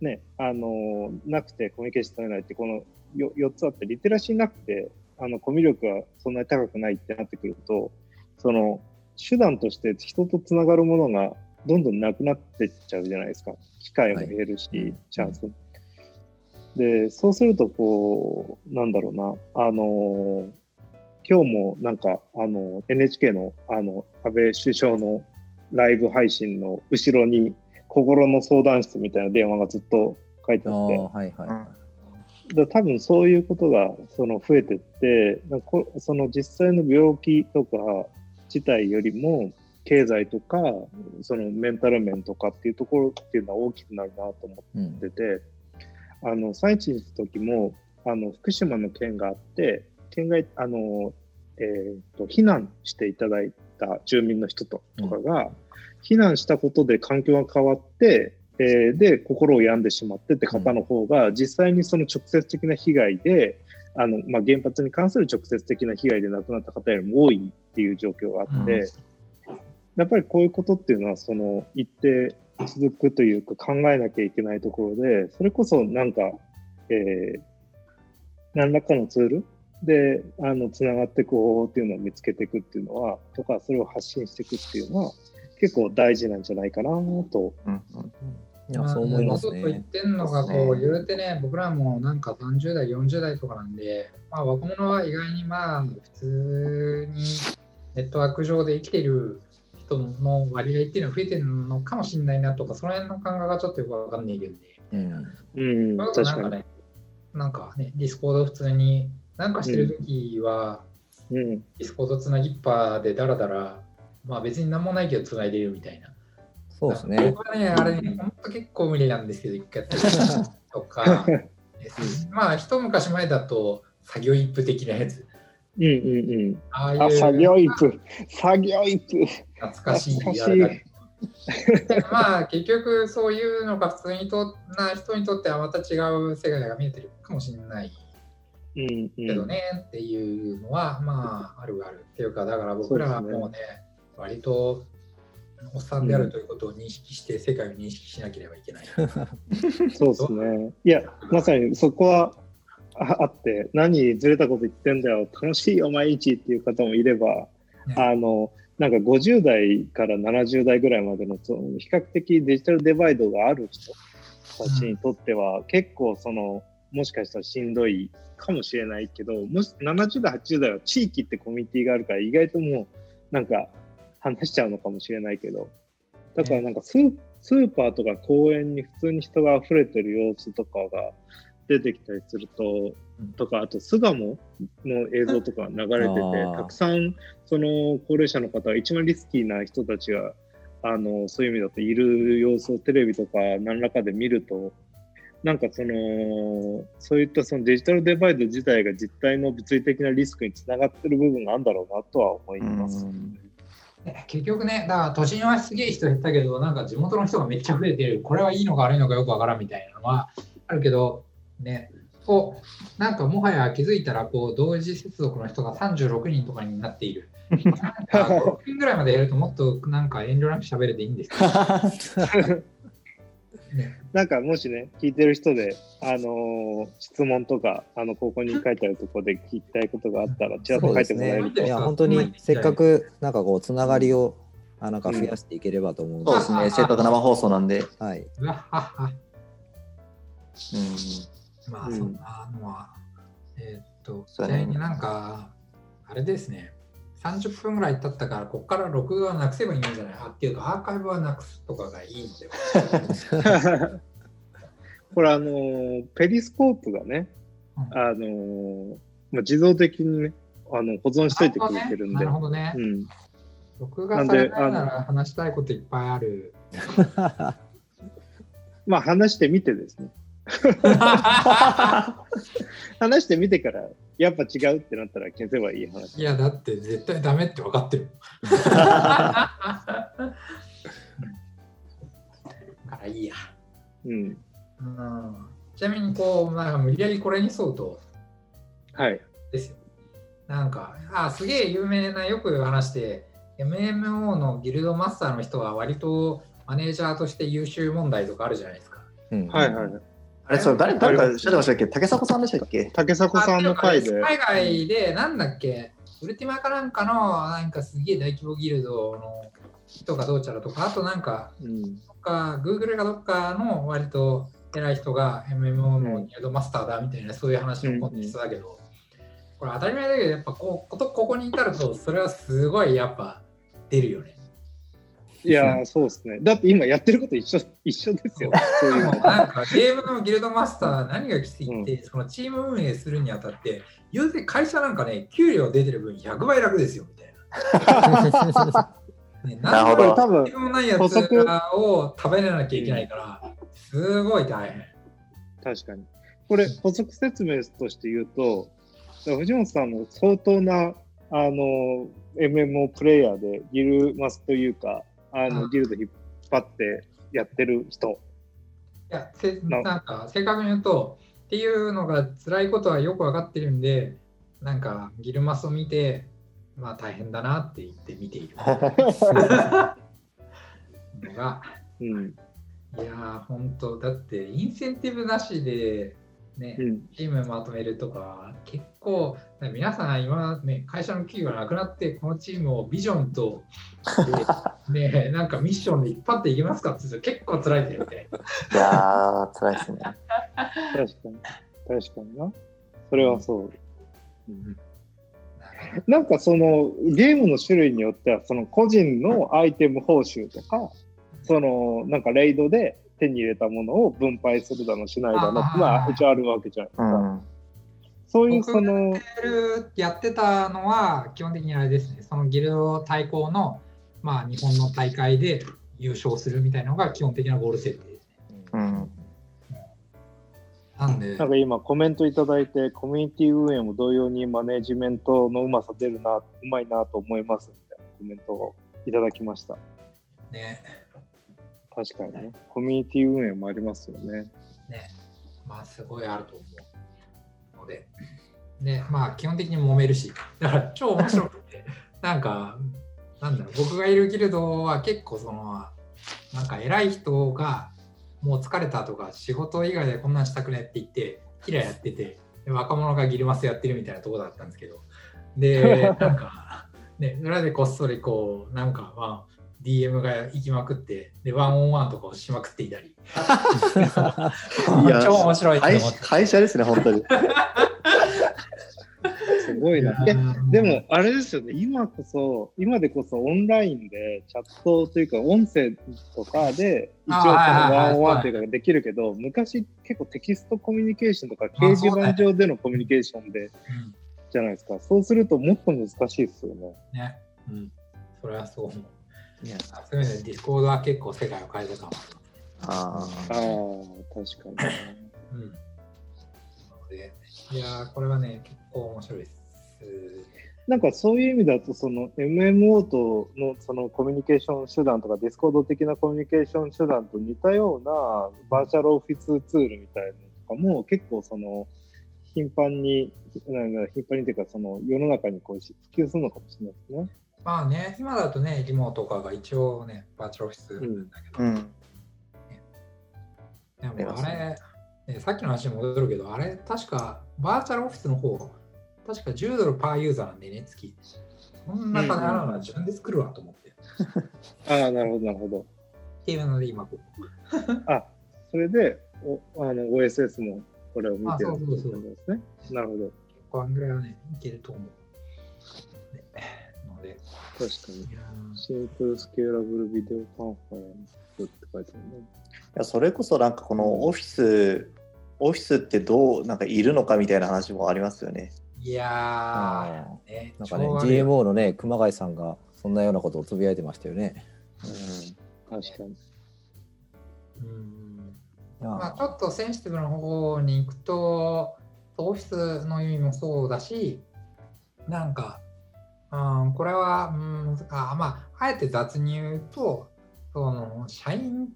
[SPEAKER 2] ね、あのなくてコミュニケーション取れないって、この 4, 4つあって、リテラシーなくてあのコミュ力がそんなに高くないってなってくると、その手段として人とつながるものがどんどんなくなってっちゃうじゃないですか。機会も減るし、
[SPEAKER 4] はい
[SPEAKER 2] チャンス。で、そうすると、こう、なんだろうな、あの今日もなんか、あの NHK の、あの、安倍首相のライブ配信の後ろに、心の相談室みたいな電話がずっと書いて
[SPEAKER 4] あ
[SPEAKER 2] って、
[SPEAKER 4] はいはい。
[SPEAKER 2] だ多分そういうことがその増えてってその実際の病気とか自体よりも経済とかそのメンタル面とかっていうところっていうのは大きくなるなと思
[SPEAKER 4] うん
[SPEAKER 2] っててあの最地の時もあの福島の件があって県外あの、えー、と避難していただいた住民の人ととかが、避難したことで環境が変わってえーで心を病んでしまってって方の方が、実際にその直接的な被害であの、まあ、原発に関する直接的な被害で亡くなった方よりも多いっていう状況があって、
[SPEAKER 3] うん
[SPEAKER 2] やっぱりこういうことっていうのはその一定続くというか考えなきゃいけないところでそれこそなんか、えー何らかのツールであのつながっていく方法っていうのを見つけていくっていうのはとかそれを発信していくっていうのは結構大事なんじゃないかなと。
[SPEAKER 1] うんうん
[SPEAKER 4] いやそう思います
[SPEAKER 3] まあそう言っ
[SPEAKER 4] ね。
[SPEAKER 3] てんのがこう言うてね、僕らもなんか30代、40代とかなんで、まあ、若者は意外にまあ普通にネットワーク上で生きている人の割合っていうのは増えてるのかもしれないなとか、その辺の感覚がちょっとよくわかんないけどね。
[SPEAKER 4] うん
[SPEAKER 2] うん
[SPEAKER 3] なんかね、なんかね、 Discord 普通になんかしてるときは、
[SPEAKER 2] うん
[SPEAKER 3] Discord つなぎっぱでだらだら、まあ別になんもないけどつないでるみたいな。
[SPEAKER 4] そうですね。
[SPEAKER 3] 僕はね、あれね、本当結構無理なんですけど、一回やったりとか、まあ、一昔前だと作業イプ的なやつ。
[SPEAKER 2] うんうんうん。あ、
[SPEAKER 3] あ
[SPEAKER 2] 作業イプ。作業
[SPEAKER 3] イプ。
[SPEAKER 2] 懐かしい
[SPEAKER 3] まあ結局そういうのが普通にとな人にとってはまた違う世界が見えてるかもしれない
[SPEAKER 2] うんうん。
[SPEAKER 3] けどね、っていうのはまああるあるっていうかだから僕らはもうね割とおっさんであるということを認識して世界を認識しなければいけない。
[SPEAKER 2] そうですね。いや、まさにそこはああって、何ずれたこと言ってんだよ、楽しいよ、毎日っていう方もいれば、
[SPEAKER 3] ね。
[SPEAKER 2] あの、なんか50代から70代ぐらいまでのその比較的デジタルデバイドがある人たちにとっては、結構その、もしかしたらしんどいかもしれないけど、もし70代、80代は地域ってコミュニティがあるから、意外ともうなんか話しちゃうのかもしれないけど、だからなんかスーパーとか公園に普通に人が溢れてる様子とかが出てきたりすると、とか、あと巣鴨の映像とか流れててたくさんその高齢者の方、一番リスキーな人たちが、あのそういう意味だといる様子をテレビとか何らかで見ると、なんかその、そういったそのデジタルデバイド自体が実態の物理的なリスクにつながってる部分があるんだろうなとは思います。
[SPEAKER 3] 結局ね、だから都心はすげえ人減ったけど、なんか地元の人がめっちゃ増えてる、これはいいのか悪いのかよくわからんみたいなのはあるけど、ね、こう、なんかもはや気づいたら、こう、同時接続の人が36人とかになっている。なんか5、6人ぐらいまで減るともっとなんか遠慮なく喋れていいんですけど、ね、
[SPEAKER 2] なんかもしね、聞いてる人で、あのー質問とか、あの、ここに書いてあるところで聞きたいことがあったら、ちらっと書いてもらえると。
[SPEAKER 3] ね。
[SPEAKER 4] いや本当にせっかくなんかこうつながりをあなんか増やしていければと思うので、
[SPEAKER 1] そうですね、せっかく生放送なんで。
[SPEAKER 4] はい。
[SPEAKER 3] うわはは。
[SPEAKER 1] うん
[SPEAKER 3] まあ、
[SPEAKER 2] うん
[SPEAKER 3] そんなのは、えーっと、
[SPEAKER 1] そうやね
[SPEAKER 3] ちなみになんか、あれですね、30分ぐらい経ったから、ここから録画はなくせばいいんじゃない？あっていうか、アーカイブはなくすとかがいいのでは。
[SPEAKER 2] これ、あのーペリスコープがね、
[SPEAKER 3] うん
[SPEAKER 2] あのーまあ、自動的にね、あの保存しといてくれてるんで
[SPEAKER 3] なる、ほどね。
[SPEAKER 2] うん、
[SPEAKER 3] 録画されないなら話したいこといっぱいある。
[SPEAKER 2] まあ、話してみてですね。話してみてから、やっぱ違うってなったら消せばいい話。
[SPEAKER 3] いや、だって絶対ダメって分かってる。だからいいや。
[SPEAKER 2] うん。
[SPEAKER 3] うんちなみに、こう、なんか無理やりこれに沿うと、
[SPEAKER 2] はい。
[SPEAKER 3] ですよ。なんか、あ、すげえ有名な、よく話して、MMO のギルドマスターの人は割とマネージャーとして優秀問題とかあるじゃないですか。
[SPEAKER 4] うん
[SPEAKER 2] はいはい。
[SPEAKER 1] あれ、それ誰誰かおっしゃってましたっけ？竹迫さんでしたっけ？
[SPEAKER 2] 竹迫さんの回で、
[SPEAKER 3] 海外で、なんだっけ、ウルティマかなんかの、なんかすげえ大規模ギルドの人がどうちゃらとか、あとなんか、
[SPEAKER 2] うん、
[SPEAKER 3] どっか Google かどっかの割と偉い人が MMO のギルドマスターだみたいな、そういう話のコンテンツだけど、これ当たり前だけど、やっぱこうことここに至ると、それはすごいやっぱ出るよね。
[SPEAKER 2] いやー、そうですね。だって今やってること一緒一緒ですよ。そういうの。
[SPEAKER 3] なんかゲームのギルドマスター何がきついって、そのチーム運営するにあたって、言うて会社なんかね、給料出てる分100倍楽ですよみたいな。ね、
[SPEAKER 1] なるほど
[SPEAKER 2] 多分
[SPEAKER 3] 何もないやつを食べれなきゃいけないから、すごい大変。
[SPEAKER 2] 確かに。これ、補足説明として言うと、藤本さんも相当な、あの、MMO プレイヤーで、ギルマスというか、あの、
[SPEAKER 3] うん
[SPEAKER 2] ギルド引っ張ってやってる人。
[SPEAKER 3] いや、せ
[SPEAKER 2] な
[SPEAKER 3] なんか正確に言うと、っていうのが辛いことはよく分かってるんで、なんかギルマスを見て、まあ大変だなって言って見ている のが、
[SPEAKER 2] うん。
[SPEAKER 3] いやー、本当だってインセンティブなしで、ね
[SPEAKER 2] う、ん。
[SPEAKER 3] チームまとめるとか、結構、皆さん今、ね、会社の給与がなくなって、このチームをビジョンと、で ね、なんかミッションで引っ張っていきますかって結構辛いですよね。
[SPEAKER 1] いやー、辛いですね。
[SPEAKER 2] 確かに。確かにな。それはそう。うんなんかそのゲームの種類によってはその個人のアイテム報酬とかそのなんかレイドで手に入れたものを分配するだのしないだのまあ一応あるわけじゃないですか。
[SPEAKER 1] うん。
[SPEAKER 2] そういうその
[SPEAKER 3] やってるやってたのは基本的にあれですね、そのギルド対抗の、まあ、日本の大会で優勝するみたいなのが基本的なゴール設定ですね。
[SPEAKER 1] うん。
[SPEAKER 3] なんで、
[SPEAKER 2] なんか今コメントいただいて、コミュニティ運営も同様にマネジメントのうまさ出るな、うまいなと思いますみたいなコメントをいただきました。
[SPEAKER 3] ね、
[SPEAKER 2] 確かにね。コミュニティ運営もありますよね。
[SPEAKER 3] ね、まあすごいあると思うので、で、まあ基本的に揉めるし、だから超面白くて、なんか、なんだろう、僕がいるギルドは結構その、なんか偉い人がもう疲れたとか仕事以外でこんなんしたくねって言って、キラやってて、で若者がギルマスやってるみたいなところだったんですけど、で、なんか、ね、裏でこっそりこう、なんかまあ、DM が行きまくって、で、ワンオンワンとかをしまくっていたり、
[SPEAKER 1] いや
[SPEAKER 3] 超面白い
[SPEAKER 1] 会社ですね、本当に。
[SPEAKER 2] すごいな。でも、あれですよね、今こそ、今でこそオンラインでチャットというか、音声とかで、一応その one on one というかできるけど、昔結構テキストコミュニケーションとか、
[SPEAKER 3] まあ
[SPEAKER 2] 掲示板上でのコミュニケーションで、
[SPEAKER 3] うん
[SPEAKER 2] じゃないですか。そうするともっと難しいですよね。
[SPEAKER 3] ね。うん。それはそう思う。
[SPEAKER 1] いや
[SPEAKER 3] そういう意味で Discord は結構世界を変えたかも。
[SPEAKER 1] あ
[SPEAKER 2] ああ、確かにね。
[SPEAKER 3] うん。なので、いやー、これはね、結構面白いです。
[SPEAKER 2] なんかそういう意味だと、その MMO とのそのコミュニケーション手段とか、 Discord 的なコミュニケーション手段と似たようなバーチャルオフィスツールみたいなのとかも結構その頻繁に、なんか頻繁にというか、その世の中にこう普及するのかもしれないですね。
[SPEAKER 3] まあね、今だとね、リモートとかが一応ね、バーチャルオフィスなんだけど、
[SPEAKER 1] あ。うん。
[SPEAKER 3] で
[SPEAKER 1] あります
[SPEAKER 3] もあれ、ね、さっきの話に戻るけど、あれ、確かバーチャルオフィスの方、確か10ドルパーユーザーなんでね、月。そんな金払うのは自分で作るわと思って。っ
[SPEAKER 2] ああ、なるほど、なるほど。
[SPEAKER 3] ていうので、今こう。
[SPEAKER 2] あ、それでおあの OSS もこれを見てる
[SPEAKER 3] あそうそうそう
[SPEAKER 2] ってことですね。なるほど。
[SPEAKER 3] 結構あんぐらいはね、いけると思う。
[SPEAKER 2] 確かに。
[SPEAKER 3] いやー
[SPEAKER 2] シンプルスケーラブルビデオカンファレンスって書いてあるね。
[SPEAKER 1] いやそれこそなんかこのオフィス、オフィスってどうなんかいるのかみたいな話もありますよね。
[SPEAKER 3] いや
[SPEAKER 4] あ
[SPEAKER 3] ー、ね、
[SPEAKER 4] なんかね GMO のね熊谷さんがそんなようなことをつぶやいてましたよね。
[SPEAKER 2] 確かに。
[SPEAKER 3] うんまあ、ちょっとセンシティブな方に行くと、オフィスの意味もそうだし、なんか、うん、これは、うん、あまあ、あえて雑に言うと、その社員、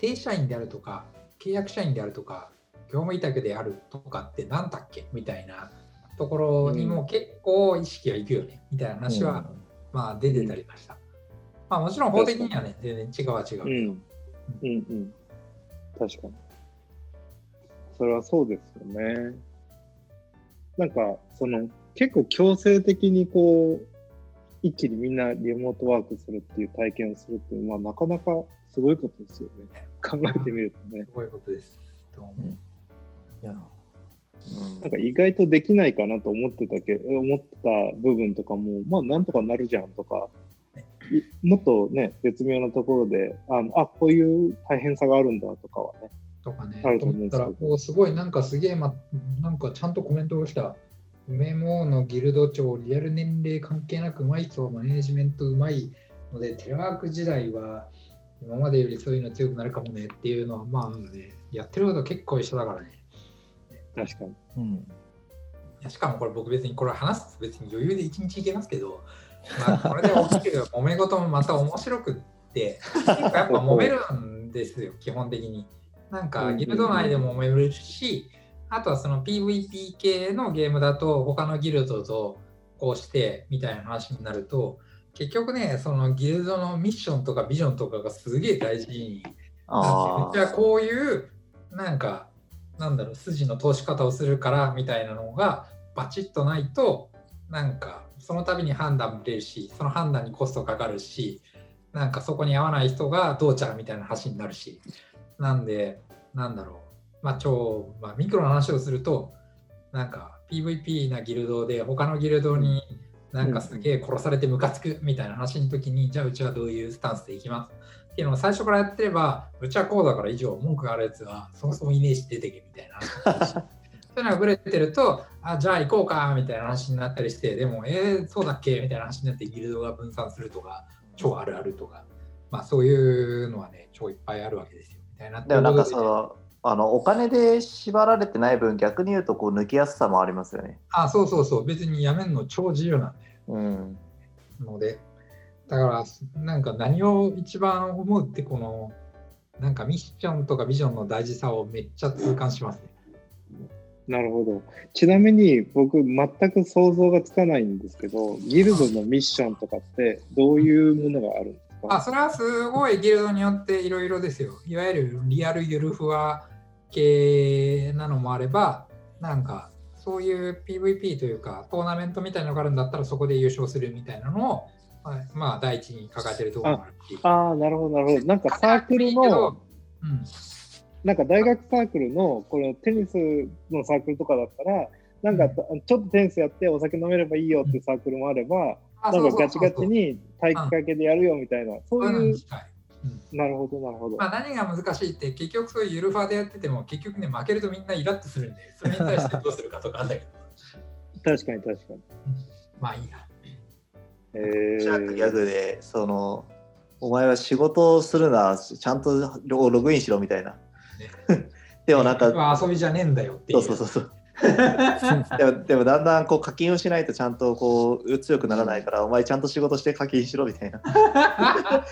[SPEAKER 3] 正社員であるとか、契約社員であるとか、業務委託であるとかって何だっけ？みたいなところにも結構意識がいくよね、みたいな話は、まあ出てたりました。まあもちろん法的にはね、全然違うは違う。
[SPEAKER 2] うんうん。確かに。それはそうですよね。なんか、その、結構強制的にこう、一気にみんなリモートワークするっていう体験をするっていうのは、まあ、なかなかすごいことですよね。考えてみるとね。
[SPEAKER 3] すごいことです。う
[SPEAKER 4] いや
[SPEAKER 1] うん
[SPEAKER 2] なんか意外とできないかなと思ってたけ思ってた部分とかも、まあなんとかなるじゃんとか、いもっとね、絶妙なところで、あのあ、こういう大変さがあるんだとかはね。
[SPEAKER 3] とかね、
[SPEAKER 2] あると思うん
[SPEAKER 3] 思った
[SPEAKER 2] ですけど
[SPEAKER 3] ら、こうすごいなんかすげえ、ま、なんかちゃんとコメントをした。メモのギルド長、リアル年齢関係なくうまい人、マネジメントうまいので、テレワーク時代は今までよりそういうの強くなるかもねっていうのは、まあ、ね、やってること結構一緒だからね。
[SPEAKER 2] 確かに。
[SPEAKER 4] うん
[SPEAKER 3] いやしかもこれ僕別にこれ話すと別に余裕で一日いけますけど、まあ、これで起きる揉め事もまた面白くって、結構やっぱ揉めるんですよ、基本的に。なんかギルド内でも揉めるし、あとはその PVP 系のゲームだと他のギルドとこうしてみたいな話になると、結局ね、そのギルドのミッションとかビジョンとかがすげえ大事に
[SPEAKER 1] あ
[SPEAKER 3] じゃあこういうなんかなんだろう筋の通し方をするからみたいなのがバチッとないとなんかその度に判断ぶれるしその判断にコストかかるしなんかそこに合わない人がどうちゃうみたいな話になるし。なんでなんだろうまあ超、まあ、ミクロの話をするとなんか PVP なギルドで他のギルドになんかすげえ殺されてムカつくみたいな話の時にじゃあうちはどういうスタンスでいきますっていうのを最初からやってれば、うちはこうだから以上文句があるやつはそもそもいねえし出てけみたいな。そういうのがブレてると、あ、じゃあ行こうかみたいな話になったりして、でも、えー、そうだっけみたいな話になってギルドが分散するとか、超あるあるとか、まあそういうのはね、超いっぱいあるわけですよ。みたいな
[SPEAKER 1] でもなんか
[SPEAKER 3] と
[SPEAKER 1] そのあのお金で縛られてない分逆に言うとこう抜けやすさもありますよね。
[SPEAKER 3] あ、そうそうそう。別にやめるの超自由なんで。
[SPEAKER 1] うん。
[SPEAKER 3] ので、だから、なんか何を一番思うって、この、なんかミッションとかビジョンの大事さをめっちゃ痛感しますね。
[SPEAKER 2] なるほど。ちなみに僕全く想像がつかないんですけど、ギルドのミッションとかってどういうものがあるんです
[SPEAKER 3] あ、
[SPEAKER 2] か
[SPEAKER 3] それはすごいギルドによっていろいろですよ。いわゆるリアルゆるふわ系なのもあれば、なんかそういう PVP というかトーナメントみたいなのがあるんだったらそこで優勝するみたいなのを、はいまあ第一に抱えてるところもあるし。
[SPEAKER 2] ああ、なるほど、なるほど。なんかサークルの、
[SPEAKER 3] うん、
[SPEAKER 2] なんか大学サークルのこのテニスのサークルとかだったら、なんかちょっとテニスやってお酒飲めればいいよっていうサークルもあれば、
[SPEAKER 3] あ
[SPEAKER 2] なんかガチガチに体育会系でやるよみたいな、そう
[SPEAKER 3] いう
[SPEAKER 2] なるほど、なるほど。
[SPEAKER 3] まあ、何が難しいって結局そういうゆるファでやってても結局ね負けるとみんなイラッとするんでそれに対してどうするかとかあるんだけど
[SPEAKER 2] 確かに確かに。
[SPEAKER 3] まあいいや。
[SPEAKER 2] え
[SPEAKER 1] ークギャ
[SPEAKER 2] ー、
[SPEAKER 1] グでそのお前は仕事をするなちゃんとロログインしろみたいな。でもなんか
[SPEAKER 3] は遊びじゃねえんだよって
[SPEAKER 1] うそうそうそう。でもでもだんだんこう課金をしないとちゃんとこう強くならないからお前ちゃんと仕事して課金しろみたいな。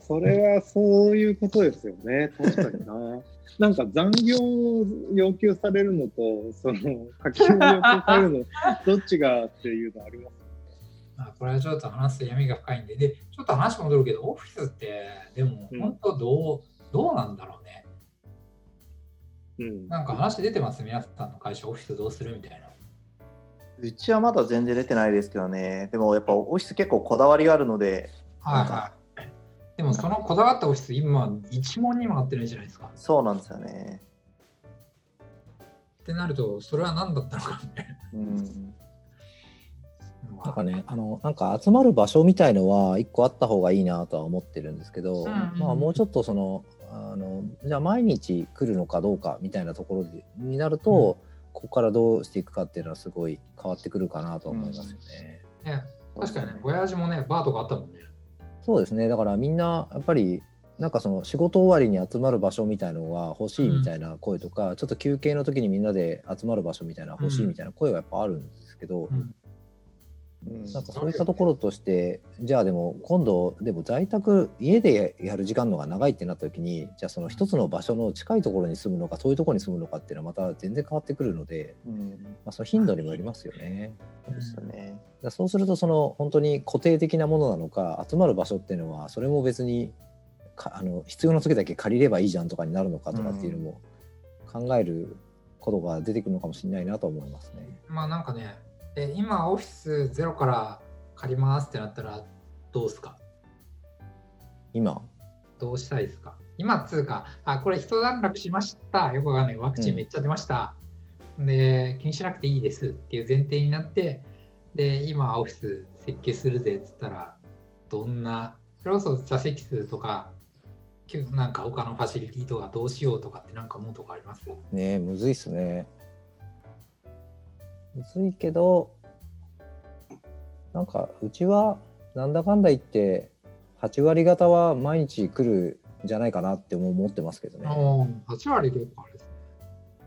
[SPEAKER 2] それはそういうことですよね。確かにな。なんか残業を要求されるのと、その課金を要求されるの、どっちがっていうのあります？
[SPEAKER 3] まあこれはちょっと話すと闇が深いんででちょっと話戻るけどオフィスってでも
[SPEAKER 2] うん
[SPEAKER 3] 本当どう、どうなんだろうね
[SPEAKER 2] うん。
[SPEAKER 3] なんか話出てます？皆さんの会社オフィスどうする？みたいな。
[SPEAKER 1] うちはまだ全然出てないですけどね。でもやっぱオフィス結構こだわりがあるので、
[SPEAKER 3] はいはい。でもそのこだわったオフィス今一問にもなってないじゃないですか。
[SPEAKER 1] そうなんですよね。
[SPEAKER 3] ってなるとそれは何だったのかみたい
[SPEAKER 1] うん。
[SPEAKER 3] な
[SPEAKER 4] なんかね、あのなんか集まる場所みたいのは一個あった方がいいなとは思ってるんですけど、
[SPEAKER 3] うんうん。
[SPEAKER 4] まあもうちょっとそのあのじゃあ毎日来るのかどうかみたいなところでになると、
[SPEAKER 3] うん。
[SPEAKER 4] ここからどうしていくかっていうのはすごい変わってくるかなと思いますよね。
[SPEAKER 3] ね。確かにね親父もねバーとかあったもんね。
[SPEAKER 4] そうですね。だからみんなやっぱりなんかその仕事終わりに集まる場所みたいのが欲しいみたいな声とか、ちょっと休憩の時にみんなで集まる場所みたいな欲しいみたいな声はやっぱあるんですけど、
[SPEAKER 3] うん
[SPEAKER 1] うん
[SPEAKER 4] なんかそういったところとしてじゃあでも今度でも在宅家でやる時間のが長いってなった時にじゃあその一つの場所の近いところに住むのかそういうところに住むのかっていうのはまた全然変わってくるので、
[SPEAKER 1] うん。
[SPEAKER 4] まあ、その頻度にもよりますよね。
[SPEAKER 1] そうです
[SPEAKER 4] そうするとその本当に固定的なものなのか集まる場所っていうのはそれも別にかあの必要な時だけ借りればいいじゃんとかになるのかとかっていうのも考えることが出てくるのかもしれないなと思いますね。
[SPEAKER 3] まあなんかねえ今オフィスゼロから借りますってなったらどうすか？
[SPEAKER 4] 今？
[SPEAKER 3] どうしたいですか？今っつうか、あ、これ一段落しました。よくわかんない。ワクチンめっちゃ出ました。で、気にしなくていいですっていう前提になって、で、今オフィス設計するぜっつったら、どんな、それこそ座席数とか、なんか他のファシリティとかどうしようとかってなんか思うとかあります？
[SPEAKER 4] ねえむずいっすね。むずいけどなんかうちはなんだかんだ言って8割方は毎日来るんじゃないかなって思ってますけどね。
[SPEAKER 3] おー8割結構あれですね。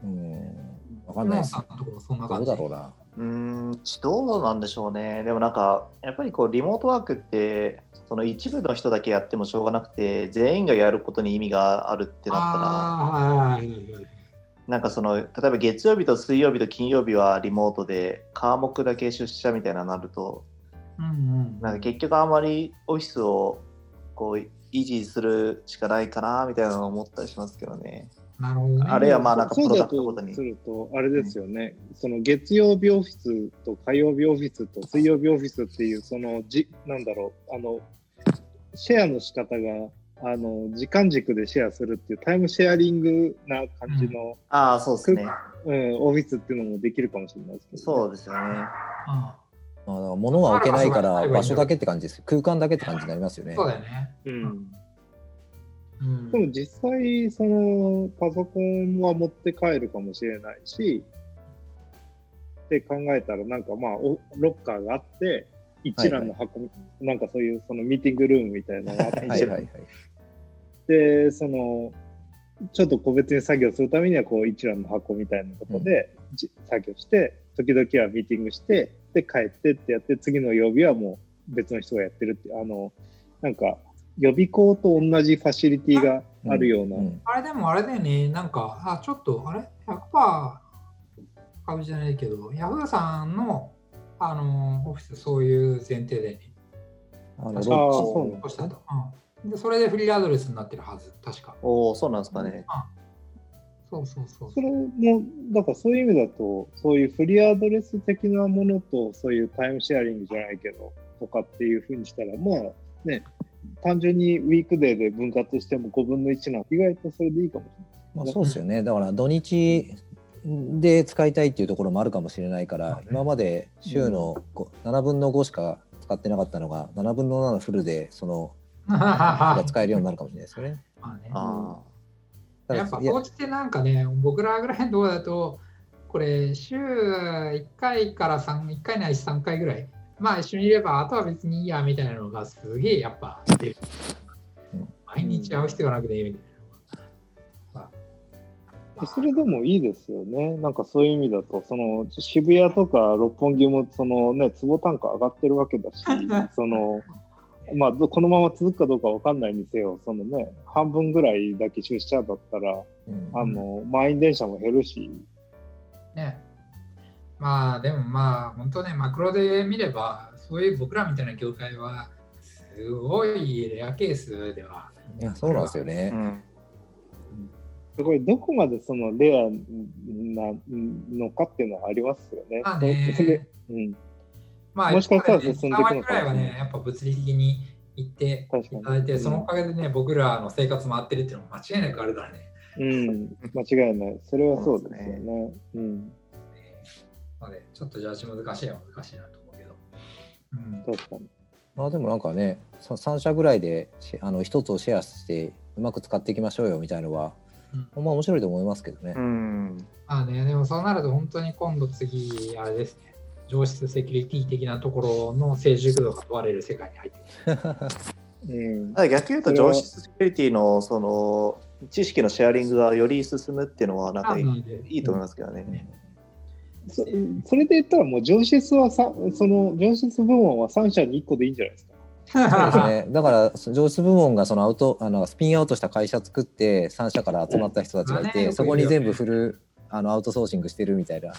[SPEAKER 4] うんわかんないです
[SPEAKER 3] さん。のところそんな
[SPEAKER 4] ど
[SPEAKER 3] 感じ？
[SPEAKER 4] うだろうな。
[SPEAKER 1] うーん、どうなんでしょうね。でもなんか、やっぱりこう、リモートワークって、その一部の人だけやってもしょうがなくて、全員がやることに意味があるってなったら、なんかその、例えば月曜日と水曜日と金曜日はリモートで、科目だけ出社みたいななると、
[SPEAKER 3] うんうん。
[SPEAKER 1] なんか結局あんまりオフィスをこう維持するしかないかなみたいなのを思ったりしますけどね。
[SPEAKER 3] なるほどね。
[SPEAKER 1] あるいはまあなんか
[SPEAKER 2] そうだ
[SPEAKER 1] プロダクトごとに
[SPEAKER 2] とすると、あれですよね、その月曜日オフィスと火曜日オフィスと水曜日オフィスっていう、そのじ、なんだろう、あの、シェアの仕方が、あの、時間軸でシェアするっていうタイムシェアリングな感じの、
[SPEAKER 1] ああ、そうですね。
[SPEAKER 2] うん、オフィスっていうのもできるかもしれないですけど、
[SPEAKER 1] そうですよね。
[SPEAKER 4] あ、だから物は置けないから場所だけって感じです。空間だけって感じになりますよね。
[SPEAKER 3] そうだよね。
[SPEAKER 2] うん。
[SPEAKER 3] うん
[SPEAKER 2] でも実際、そのパソコンは持って帰るかもしれないし、って考えたら、なんかまあ、おロッカーがあって、一覧の箱、なんかそういうそのミーティングルームみたいなのがあって、
[SPEAKER 4] はいはいはい。
[SPEAKER 2] で、その、ちょっと個別に作業するためには、こう、一覧の箱みたいなところで、じ作業して、時々はミーティングして、で、帰ってってやって、次の曜日はもう別の人がやってるっていう、あの、なんか、予備校と同じファシリティがあるような、
[SPEAKER 4] うん
[SPEAKER 3] あれでもあれだよね、なんか、あ、ちょっと、あれ ?100% 株じゃないけど、ヤフーさんの、あのオフィスそういう前提でね、
[SPEAKER 4] あのロッチ
[SPEAKER 2] そうなん
[SPEAKER 3] こうしたと、うんで。それでフリーアドレスになってるはず、確か。
[SPEAKER 1] おお、そうなんですかね。
[SPEAKER 3] そうそうそう。
[SPEAKER 2] それも、だからそういう意味だと、そういうフリーアドレス的なものと、そういうタイムシェアリングじゃないけど、とかっていうふうにしたら、まあね、単純にウィークデーで分割しても5分の1なんて意外とそれでいいかもし
[SPEAKER 4] まあ、そうですよね。だから土日で使いたいっていうところもあるかもしれないから、今まで週のこう7分の5しか使ってなかったのが、7分の7フルでそのが 使えるようになるかもしれないですよね。
[SPEAKER 3] まあね、
[SPEAKER 1] あ
[SPEAKER 4] や
[SPEAKER 3] やっぱそうしてなんかね、僕らぐらいのところだと、これ週1回から3、1回ないし3回ぐらい、まあ一緒にいれば、あとは別にいいやみたいなのがすげえやっぱ出る
[SPEAKER 4] うん。
[SPEAKER 3] 毎日会う必要がなくていいみたいな。
[SPEAKER 2] それでもいいですよね。なんかそういう意味だと、その渋谷とか六本木も、そのね、坪単価上がってるわけだし、その、まあ、どこのまま続くかどうかわかんないにせよ、そのね、半分ぐらいだけ出社だったら、
[SPEAKER 4] うん
[SPEAKER 2] あの、満員電車も減るし、
[SPEAKER 3] ね。まあでもまあ本当ね、マクロで見れば、そういう僕らみたいな業界は、すごいレアケースでは。
[SPEAKER 4] いやそうなんですよ
[SPEAKER 1] あ。
[SPEAKER 4] ね
[SPEAKER 1] う。ん。
[SPEAKER 2] すごいどこまでそのレアなのかっていうのはありますよね。
[SPEAKER 3] まあね、
[SPEAKER 2] うん、
[SPEAKER 3] まあ、
[SPEAKER 2] もしかしたら進んでいくのか
[SPEAKER 3] 3割くらいはね、やっぱ物理的に行っていただいて、そのおかげでね、僕らの生活回ってるっていうのも間違いなくあるからね。
[SPEAKER 2] うん、間違いない。それはそうですよね。うん、
[SPEAKER 3] ので、ちょっとジャッジ難しいは難しいなと思うけど。うん、
[SPEAKER 2] 確かに。
[SPEAKER 4] まあでもなんかね、さ3社ぐらいでしあの一つをシェアしてうまく使っていきましょうよみたいのは、
[SPEAKER 3] うん
[SPEAKER 4] ほんま面白いと思いますけどね
[SPEAKER 1] う。ん。
[SPEAKER 3] まあね、でもそうなると本当に今度次、あれですね、上質セキュリティ的なところの成熟度が問われる世界に入ってくる。
[SPEAKER 2] うん、
[SPEAKER 1] 逆に言うと、
[SPEAKER 2] それは
[SPEAKER 1] 上質セキュリティのその知識のシェアリングがより進むっていうのは、なんかいいと思いますけどね。
[SPEAKER 2] そそれで言ったらもう上質はさその上質部門は3社に1個でいいんじゃないですか。
[SPEAKER 4] そうですね。だから上質部門がそのアウトあのスピンアウトした会社作って3社から集まった人たちがいて、そこに全部フルあのアウトソーシングしてるみたいな。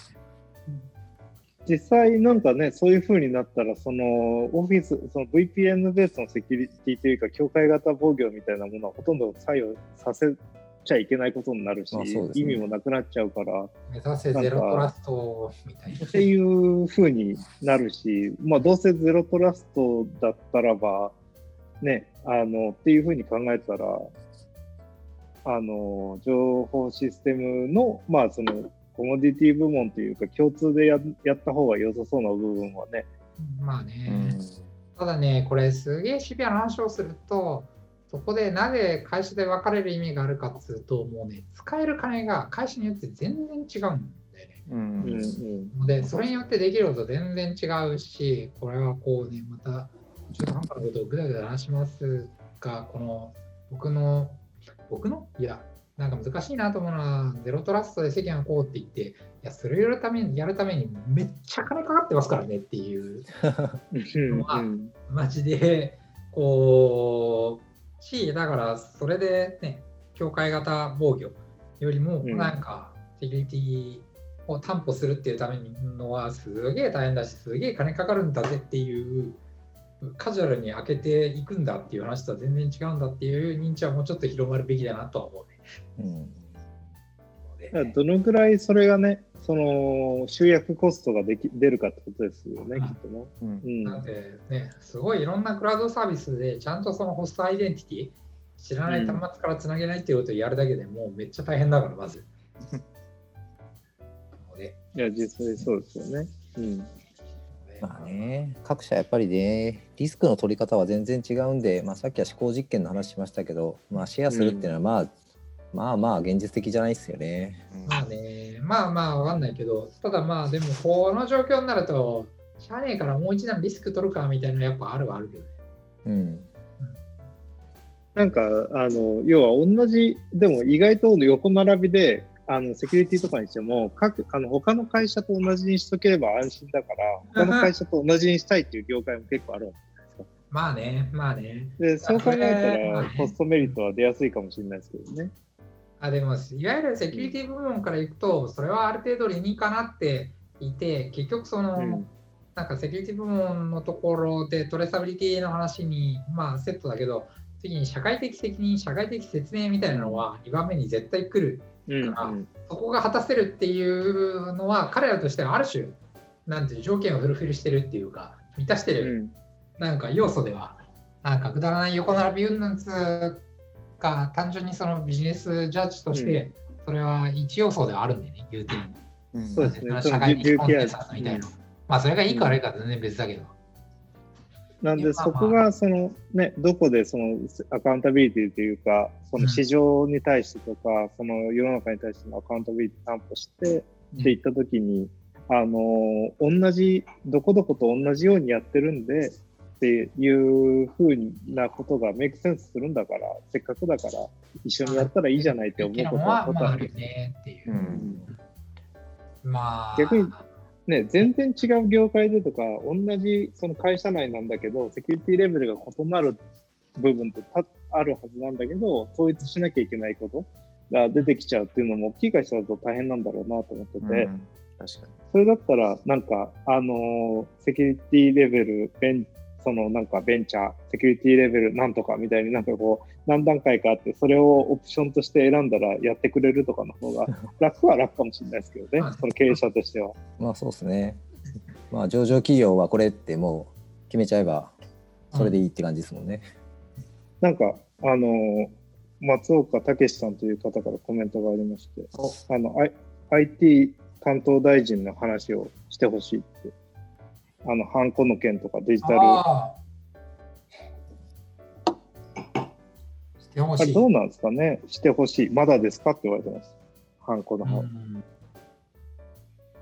[SPEAKER 2] 実際なんかね、そういう風になったら、そのオフィス、その VPN ベースのセキュリティというか、境界型防御みたいなものはほとんど作用させちゃいけないことになるし、
[SPEAKER 4] ね
[SPEAKER 2] 意味もなくなっちゃうから、
[SPEAKER 3] 目指せゼロトラストみたいな。
[SPEAKER 2] っていう風になるし、まあ、どうせゼロトラストだったらば、ね、あの、っていう風に考えたら、あの、情報システムの、まあ、その、コモディティ部門というか、共通でややった方が良さそうな部分はね、
[SPEAKER 3] まあ
[SPEAKER 1] う
[SPEAKER 3] ね、
[SPEAKER 1] ん。
[SPEAKER 3] ただね、これすげえシビアな話をすると、そこでなぜ会社で分かれる意味があるかっつうと、もうね、使える金が会社によって全然違うんだよね。
[SPEAKER 1] う
[SPEAKER 2] うん
[SPEAKER 1] ん。
[SPEAKER 2] うん、
[SPEAKER 3] で、それによってできること全然違うし、これはこうね、また中途半端なことをぐだぐだ話しますが、この僕の、僕の？いや、なんか難しいなと思うのは、ゼロトラストで世間はこうって言って、いや、それをやるためにやるためにめっちゃ金かかってますからねっていう、
[SPEAKER 2] うんうん
[SPEAKER 3] マジで、こう、し、だからそれでね、境界型防御よりも、
[SPEAKER 2] うん
[SPEAKER 3] なんか、セキュリティを担保するっていうためのは、すげえ大変だし、すげえ金かかるんだぜっていう、カジュアルに開けていくんだっていう話とは全然違うんだっていう認知はもうちょっと広まるべきだなとは思うね。
[SPEAKER 4] うん
[SPEAKER 2] どのぐらいそれがね、その集約コストができ出るかってことですよね、
[SPEAKER 3] うん
[SPEAKER 2] きっとね。
[SPEAKER 1] うん
[SPEAKER 2] うん
[SPEAKER 3] なんでね、すごいいろんなクラウドサービスでちゃんとそのホストアイデンティティ、知らない端末からつなげないっていうことをやるだけでもうめっちゃ大変だから、まず。ので
[SPEAKER 2] いや、実際そうですよね。うん。
[SPEAKER 4] まあね、各社やっぱりね、リスクの取り方は全然違うんで、まあ、さっきは思考実験の話しましたけど、まあ、シェアするっていうのは、まあ、まあまあ現実的じゃないですよね。
[SPEAKER 3] まあね、まあまあわかんないけど、ただまあでもこの状況になると、しゃあねえからもう一段リスク取るかみたいなのやっぱあるはあるけどね。
[SPEAKER 4] うん。
[SPEAKER 2] なんか、あの、要は同じ、でも意外と横並びで、あの、セキュリティとかにしても、各、あの、他の会社と同じにしとければ安心だから、他の会社と同じにしたいっていう業界も結構あるわけ
[SPEAKER 3] まあね、まあね。
[SPEAKER 2] で、そう考えたらコストメリットは出やすいかもしれないですけどね。
[SPEAKER 3] あでも、いわゆるセキュリティ部門からいくと、それはある程度理にかなっていて、結局その、
[SPEAKER 2] うん。
[SPEAKER 3] なんかセキュリティ部門のところでトレーサビリティの話に、まあ、セットだけど、次に社会的責任、社会的説明みたいなのは2番目に絶対来る。
[SPEAKER 2] うん
[SPEAKER 3] あそこが果たせるっていうのは、彼らとしてはある種、なんていう条件をフルフィルしてるっていうか、満たしてる、
[SPEAKER 2] うん。
[SPEAKER 3] なんか要素では、なんかくだらない横並び云々つか、単純にそのビジネスジャッジとして、それは一要素ではあるんでね、言うても。
[SPEAKER 1] うん
[SPEAKER 2] そうですね。そ
[SPEAKER 3] 社
[SPEAKER 2] の
[SPEAKER 3] 会的コンテンツみたいな。まあ、それがいいか悪いかは全然別だけど。
[SPEAKER 2] なんで、
[SPEAKER 3] まあ
[SPEAKER 2] そこが、その、ね、どこでそのアカウンタビリティというか、その市場に対してとか、その世の中に対してのアカウンタビリティ担保して、って言ったときに、あの、同じ、どこどこと同じようにやってるんで、っていうふうなことがメイクセンスするんだから、せっかくだから一緒にやったらいいじゃないって思うこと
[SPEAKER 3] のは、まあ、
[SPEAKER 2] は多々ある。
[SPEAKER 3] あるよ。ねっていう。う。
[SPEAKER 1] ん。
[SPEAKER 3] まあ、
[SPEAKER 2] 逆にね、全然違う業界でとか、同じその会社内なんだけど、セキュリティレベルが異なる部分ってたあるはずなんだけど、統一しなきゃいけないことが出てきちゃうっていうのも、大きい会社だと大変なんだろうなと思ってて、
[SPEAKER 1] うん。確か
[SPEAKER 2] それだったら、なんか、あのーセキュリティレベル、ベン、そのなんかベンチャー、セキュリティレベルなんとかみたいになんかこう、何段階かあって、それをオプションとして選んだらやってくれるとかの方が 楽は楽かもしれないですけどね、その経営者としては。
[SPEAKER 4] まあそうですね。まあ上場企業はこれってもう決めちゃえばそれでいいって感じですもんね。
[SPEAKER 2] なんか、あのー松岡武さんという方からコメントがありまして、あの、I、IT 担当大臣の話をしてほしいって。あの、ハンコの件とかデジタル。あ
[SPEAKER 3] ああしてほしい。
[SPEAKER 2] れどうなんですかね？してほしい。まだですかって言われてます。ハンコの方。
[SPEAKER 3] うん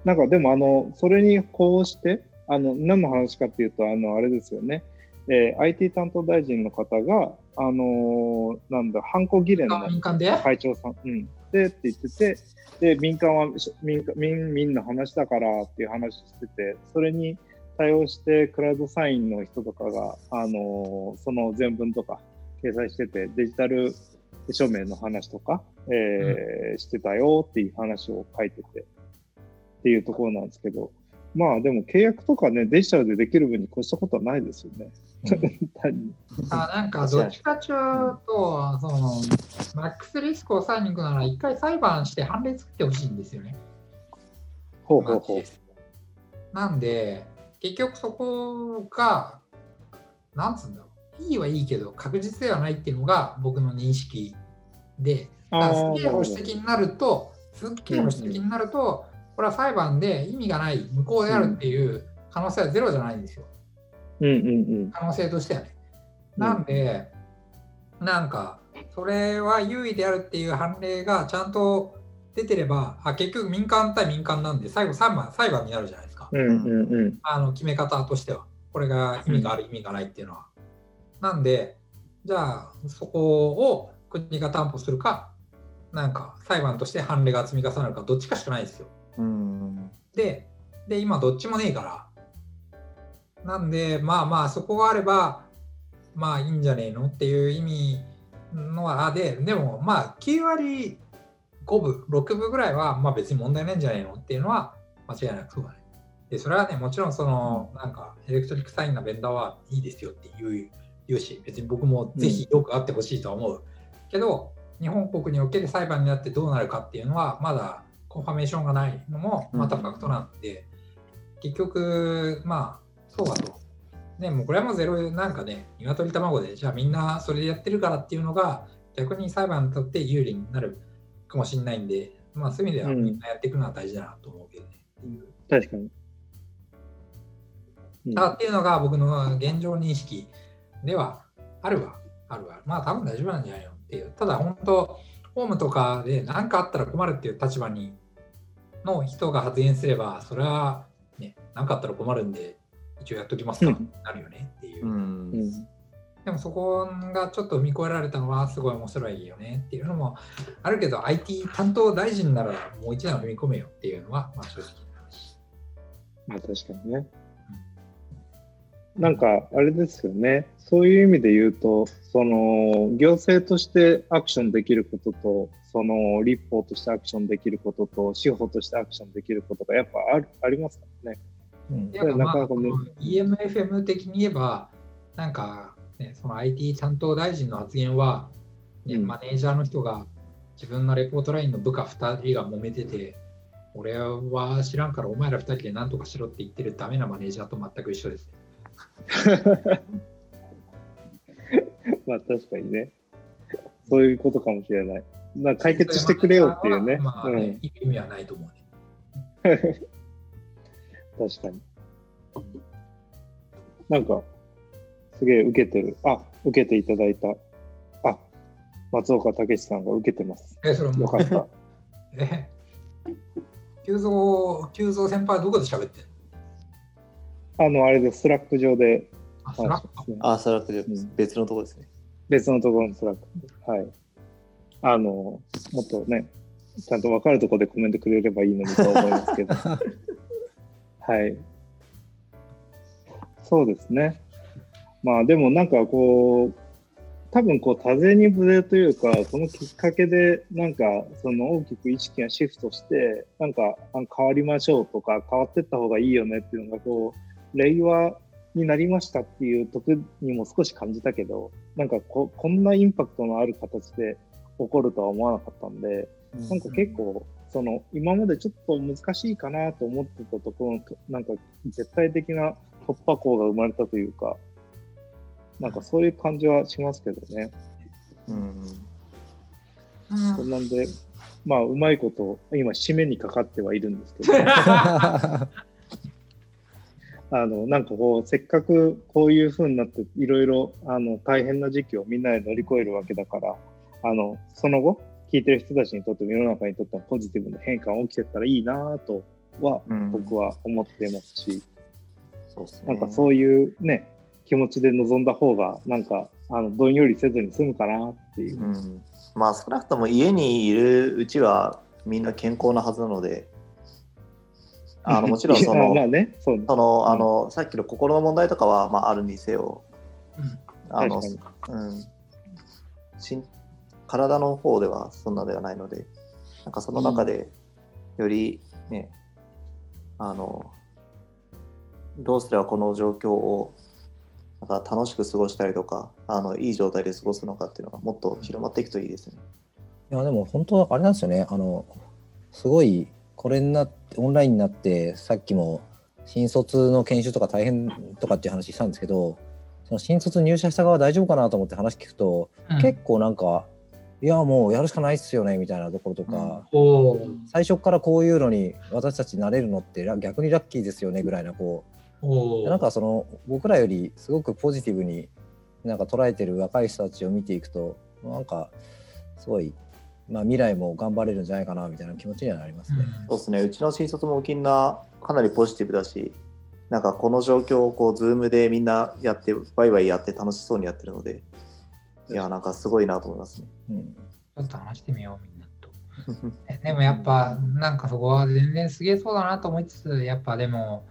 [SPEAKER 2] なんかでも、あの、それにこうして、あの、何の話かっていうと、あの、あれですよね。えー IT 担当大臣の方が、あのーなんだ、ハンコ議連の会長さん、うん、でって言ってて、で、民間はし民間民民の話だからっていう話してて、それに対応して、クラウドサインの人とかが、あのーその全文とか掲載してて、デジタル署名の話とか、えーしてたよっていう話を書いてて、っていうところなんですけど、まあでも契約とかね、デジタルでできる分に越したことはないですよね。単に
[SPEAKER 3] あなんかどっちかというと、そのマックスリスクを抑えに行くなら、一回裁判して判例作ってほしいんですよね。
[SPEAKER 2] ほうほうほう。
[SPEAKER 3] なんで、結局そこが、なんつうんだろう、いいはいいけど、確実ではないっていうのが僕の認識で、だからすげえ保守的になると、すっげえ保守的になると、これは裁判で意味がない、無効であるっていう可能性はゼロじゃないんですよ。
[SPEAKER 2] うんうんうん。
[SPEAKER 3] 可能性としてはね。
[SPEAKER 2] うん
[SPEAKER 3] なんで、なんか、それは優位であるっていう判例がちゃんと出てれば、あ結局民間対民間なんで、最後裁判裁判になるじゃないですか。
[SPEAKER 2] うんうんうん。
[SPEAKER 3] あの決め方としては。これが意味がある、意味がないっていうのは。なんで、じゃあ、そこを国が担保するか、なんか裁判として判例が積み重なるか、どっちかしかないですよ。
[SPEAKER 1] うん
[SPEAKER 3] で、で今どっちもねえから。なんで、まあまあ、そこがあれば、まあいいんじゃねえのっていう意味のは、で、でもまあ9割5分、6分ぐらいは、まあ別に問題ないんじゃないのっていうのは間違いなくそうだね。で、それはね、もちろんその、なんか、 electric sign なベンダーはいいですよって言う言うし、別に僕もぜひよくあってほしいとは思う。けど、日本国における裁判になってどうなるかっていうのは、まだ confirmation がないのもまたファクトなんで、結局、まあ、そうだと。ね、もうこれはもうゼロ、なんかね、鶏卵で、じゃあみんなそれでやってるからっていうのが、逆に裁判にとって有利になるかもしれないんで、まあそういう意味では
[SPEAKER 2] うん
[SPEAKER 3] みんなやっていくのは大事だなと思うけどね。う
[SPEAKER 2] 確かに。うん
[SPEAKER 3] あっていうのが僕の現状認識ではあるわ。あるわ。まあ多分大丈夫なんじゃないのっていう。ただ本当、ホームとかで何かあったら困るっていう立場にの人が発言すれば、それはね、何かあったら困るんで、一応やっときますか、
[SPEAKER 2] うん
[SPEAKER 3] なるよねっていう。
[SPEAKER 1] う
[SPEAKER 2] うんん
[SPEAKER 3] でもそこがちょっと踏み越えられたのはすごい面白いよねっていうのもあるけど IT 担当大臣ならもう一段踏み込めよっていうのはまあ正直な話。
[SPEAKER 2] まあ確かにね。なんかあれですよね。そういう意味で言うと、その行政としてアクションできることと、その立法としてアクションできることと、司法としてアクションできることがやっぱあるありますからね。
[SPEAKER 4] うん
[SPEAKER 3] やっぱまあ
[SPEAKER 2] なか
[SPEAKER 3] EMFM 的に言えば、なんか、ね、その IT 担当大臣の発言は、ね
[SPEAKER 2] うん
[SPEAKER 3] マネージャーの人が自分のレポートラインの部下2人が揉めてて、俺は知らんからお前ら2人で何とかしろって言ってるダメなマネージャーと全く一緒です。
[SPEAKER 2] まあ確かにね。そういうことかもしれない。まあ解決してくれよっていうね。
[SPEAKER 3] まあね
[SPEAKER 2] うん、
[SPEAKER 3] 意味はないと思うね。
[SPEAKER 2] 確かに。なんか、すげえ受けてる。あ、受けていただいた。あ、松岡武さんが受けてます。
[SPEAKER 3] え、それもう、
[SPEAKER 2] よかった。
[SPEAKER 3] え、急増、急増先輩はどこで喋ってんの？
[SPEAKER 2] あの、あれです。スラック上で
[SPEAKER 3] あ、そら
[SPEAKER 2] 話してますね。
[SPEAKER 1] あ、それは
[SPEAKER 2] ん
[SPEAKER 1] 別のところですね。
[SPEAKER 2] 別のところのスラックで。はい。あの、もっとね、ちゃんと分かるところでコメントくれればいいのにと思いますけど。はい。そうですね。まあでもなんかこう、多分こう多勢に無勢というか、そのきっかけでなんかその大きく意識がシフトして、なんかあ変わりましょうとか変わっていった方がいいよねっていうのがこう、令和になりましたっていう時にも少し感じたけど、なんかここんなインパクトのある形で起こるとは思わなかったんで、なんか結構、その今までちょっと難しいかなと思ってたところのと、なんか絶対的な突破口が生まれたというか、なんかそういう感じはしますけどね。
[SPEAKER 1] うん。
[SPEAKER 2] そんなんで、まあ、うまいこと、今、締めにかかってはいるんですけど、あの、なんかこう、せっかくこういう風になって、いろいろ、あの、大変な時期をみんなで乗り越えるわけだから、あの、その後、聞いてる人たちにとっても世の中にとってもポジティブな変化が起きてったらいいなとは、
[SPEAKER 1] うん
[SPEAKER 2] 僕は思っていますし、
[SPEAKER 1] そうですね。
[SPEAKER 2] なんかそういうね、気持ちで臨んだ方が、なんか、あの、どんよりせずに済むかなっていう。
[SPEAKER 1] うん、まあ少なくとも家にいるうちはみんな健康なはずなのであの もちろんその
[SPEAKER 2] まあね、そ
[SPEAKER 1] のあのさっきの心の問題とかは、まあ、あるにせよ
[SPEAKER 3] うん。
[SPEAKER 1] あの、
[SPEAKER 2] 確
[SPEAKER 1] うん、しん体の方ではそんなではないのでなんかその中でよりね、あのどうすればこの状況をなんか楽しく過ごしたりとかあのいい状態で過ごすのかっていうのがもっと広まっていくといいですね。
[SPEAKER 4] いやでも本当あれなんですよね。あのすごいこれになってオンラインになってさっきも新卒の研修とか大変とかっていう話したんですけどその新卒入社した側大丈夫かなと思って話聞くと、
[SPEAKER 3] うん。
[SPEAKER 4] 結構なんかいやもうやるしかないっすよねみたいなところとか、
[SPEAKER 3] おー。
[SPEAKER 4] 最初からこういうのに私たちなれるのってら逆にラッキーですよねぐらいなこうなんかその僕らよりすごくポジティブになんか捉えてる若い人たちを見ていくとなんかすごい、まあ、未来も頑張れるんじゃないかなみたいな気持ちにはなりますね。
[SPEAKER 1] そうですね、うちの新卒もみんなかなりポジティブだし、なんかこの状況をこう、ズームでみんなやって、ワイワイやって楽しそうにやってるので、いや、なんかすごいなと思いますね。
[SPEAKER 4] うん
[SPEAKER 3] ちょっと話してみよう、みんなと。えでもやっぱ、なんかそこは全然すげえそうだなと思いつつ、やっぱでも、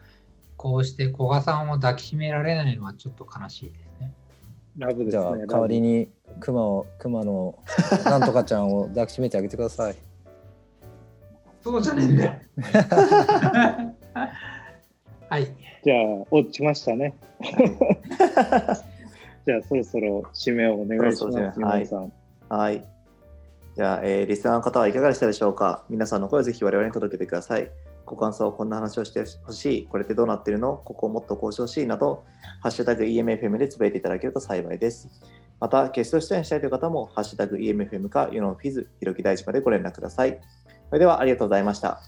[SPEAKER 3] こうして古賀さんを抱きしめられないのはちょっと悲しいですね。
[SPEAKER 2] ラブですね。
[SPEAKER 4] じゃあ代わりにクマをクマのなんとかちゃんを 抱きしめてあげてください。
[SPEAKER 3] そうじゃねえんだよ。はい。
[SPEAKER 2] じゃあ、落ちましたね。じゃあ、そろそろ締めをお願いします、
[SPEAKER 1] 締めはい
[SPEAKER 2] 皆さん。
[SPEAKER 1] はい。じゃあ、えーリスナーの方はいかがでしたでしょうか？皆さんの声をぜひ我々に届けてください。ご感想、こんな話をしてほしい、これってどうなってるの？ここをもっと交渉しいなど、ハッシュタグ EMFM でつぶやいていただけると幸いです。また、ゲスト出演したいという方も、ハッシュタグ EMFM か、世のフィズ、ひろき大地までご連絡ください。それでは、ありがとうございました。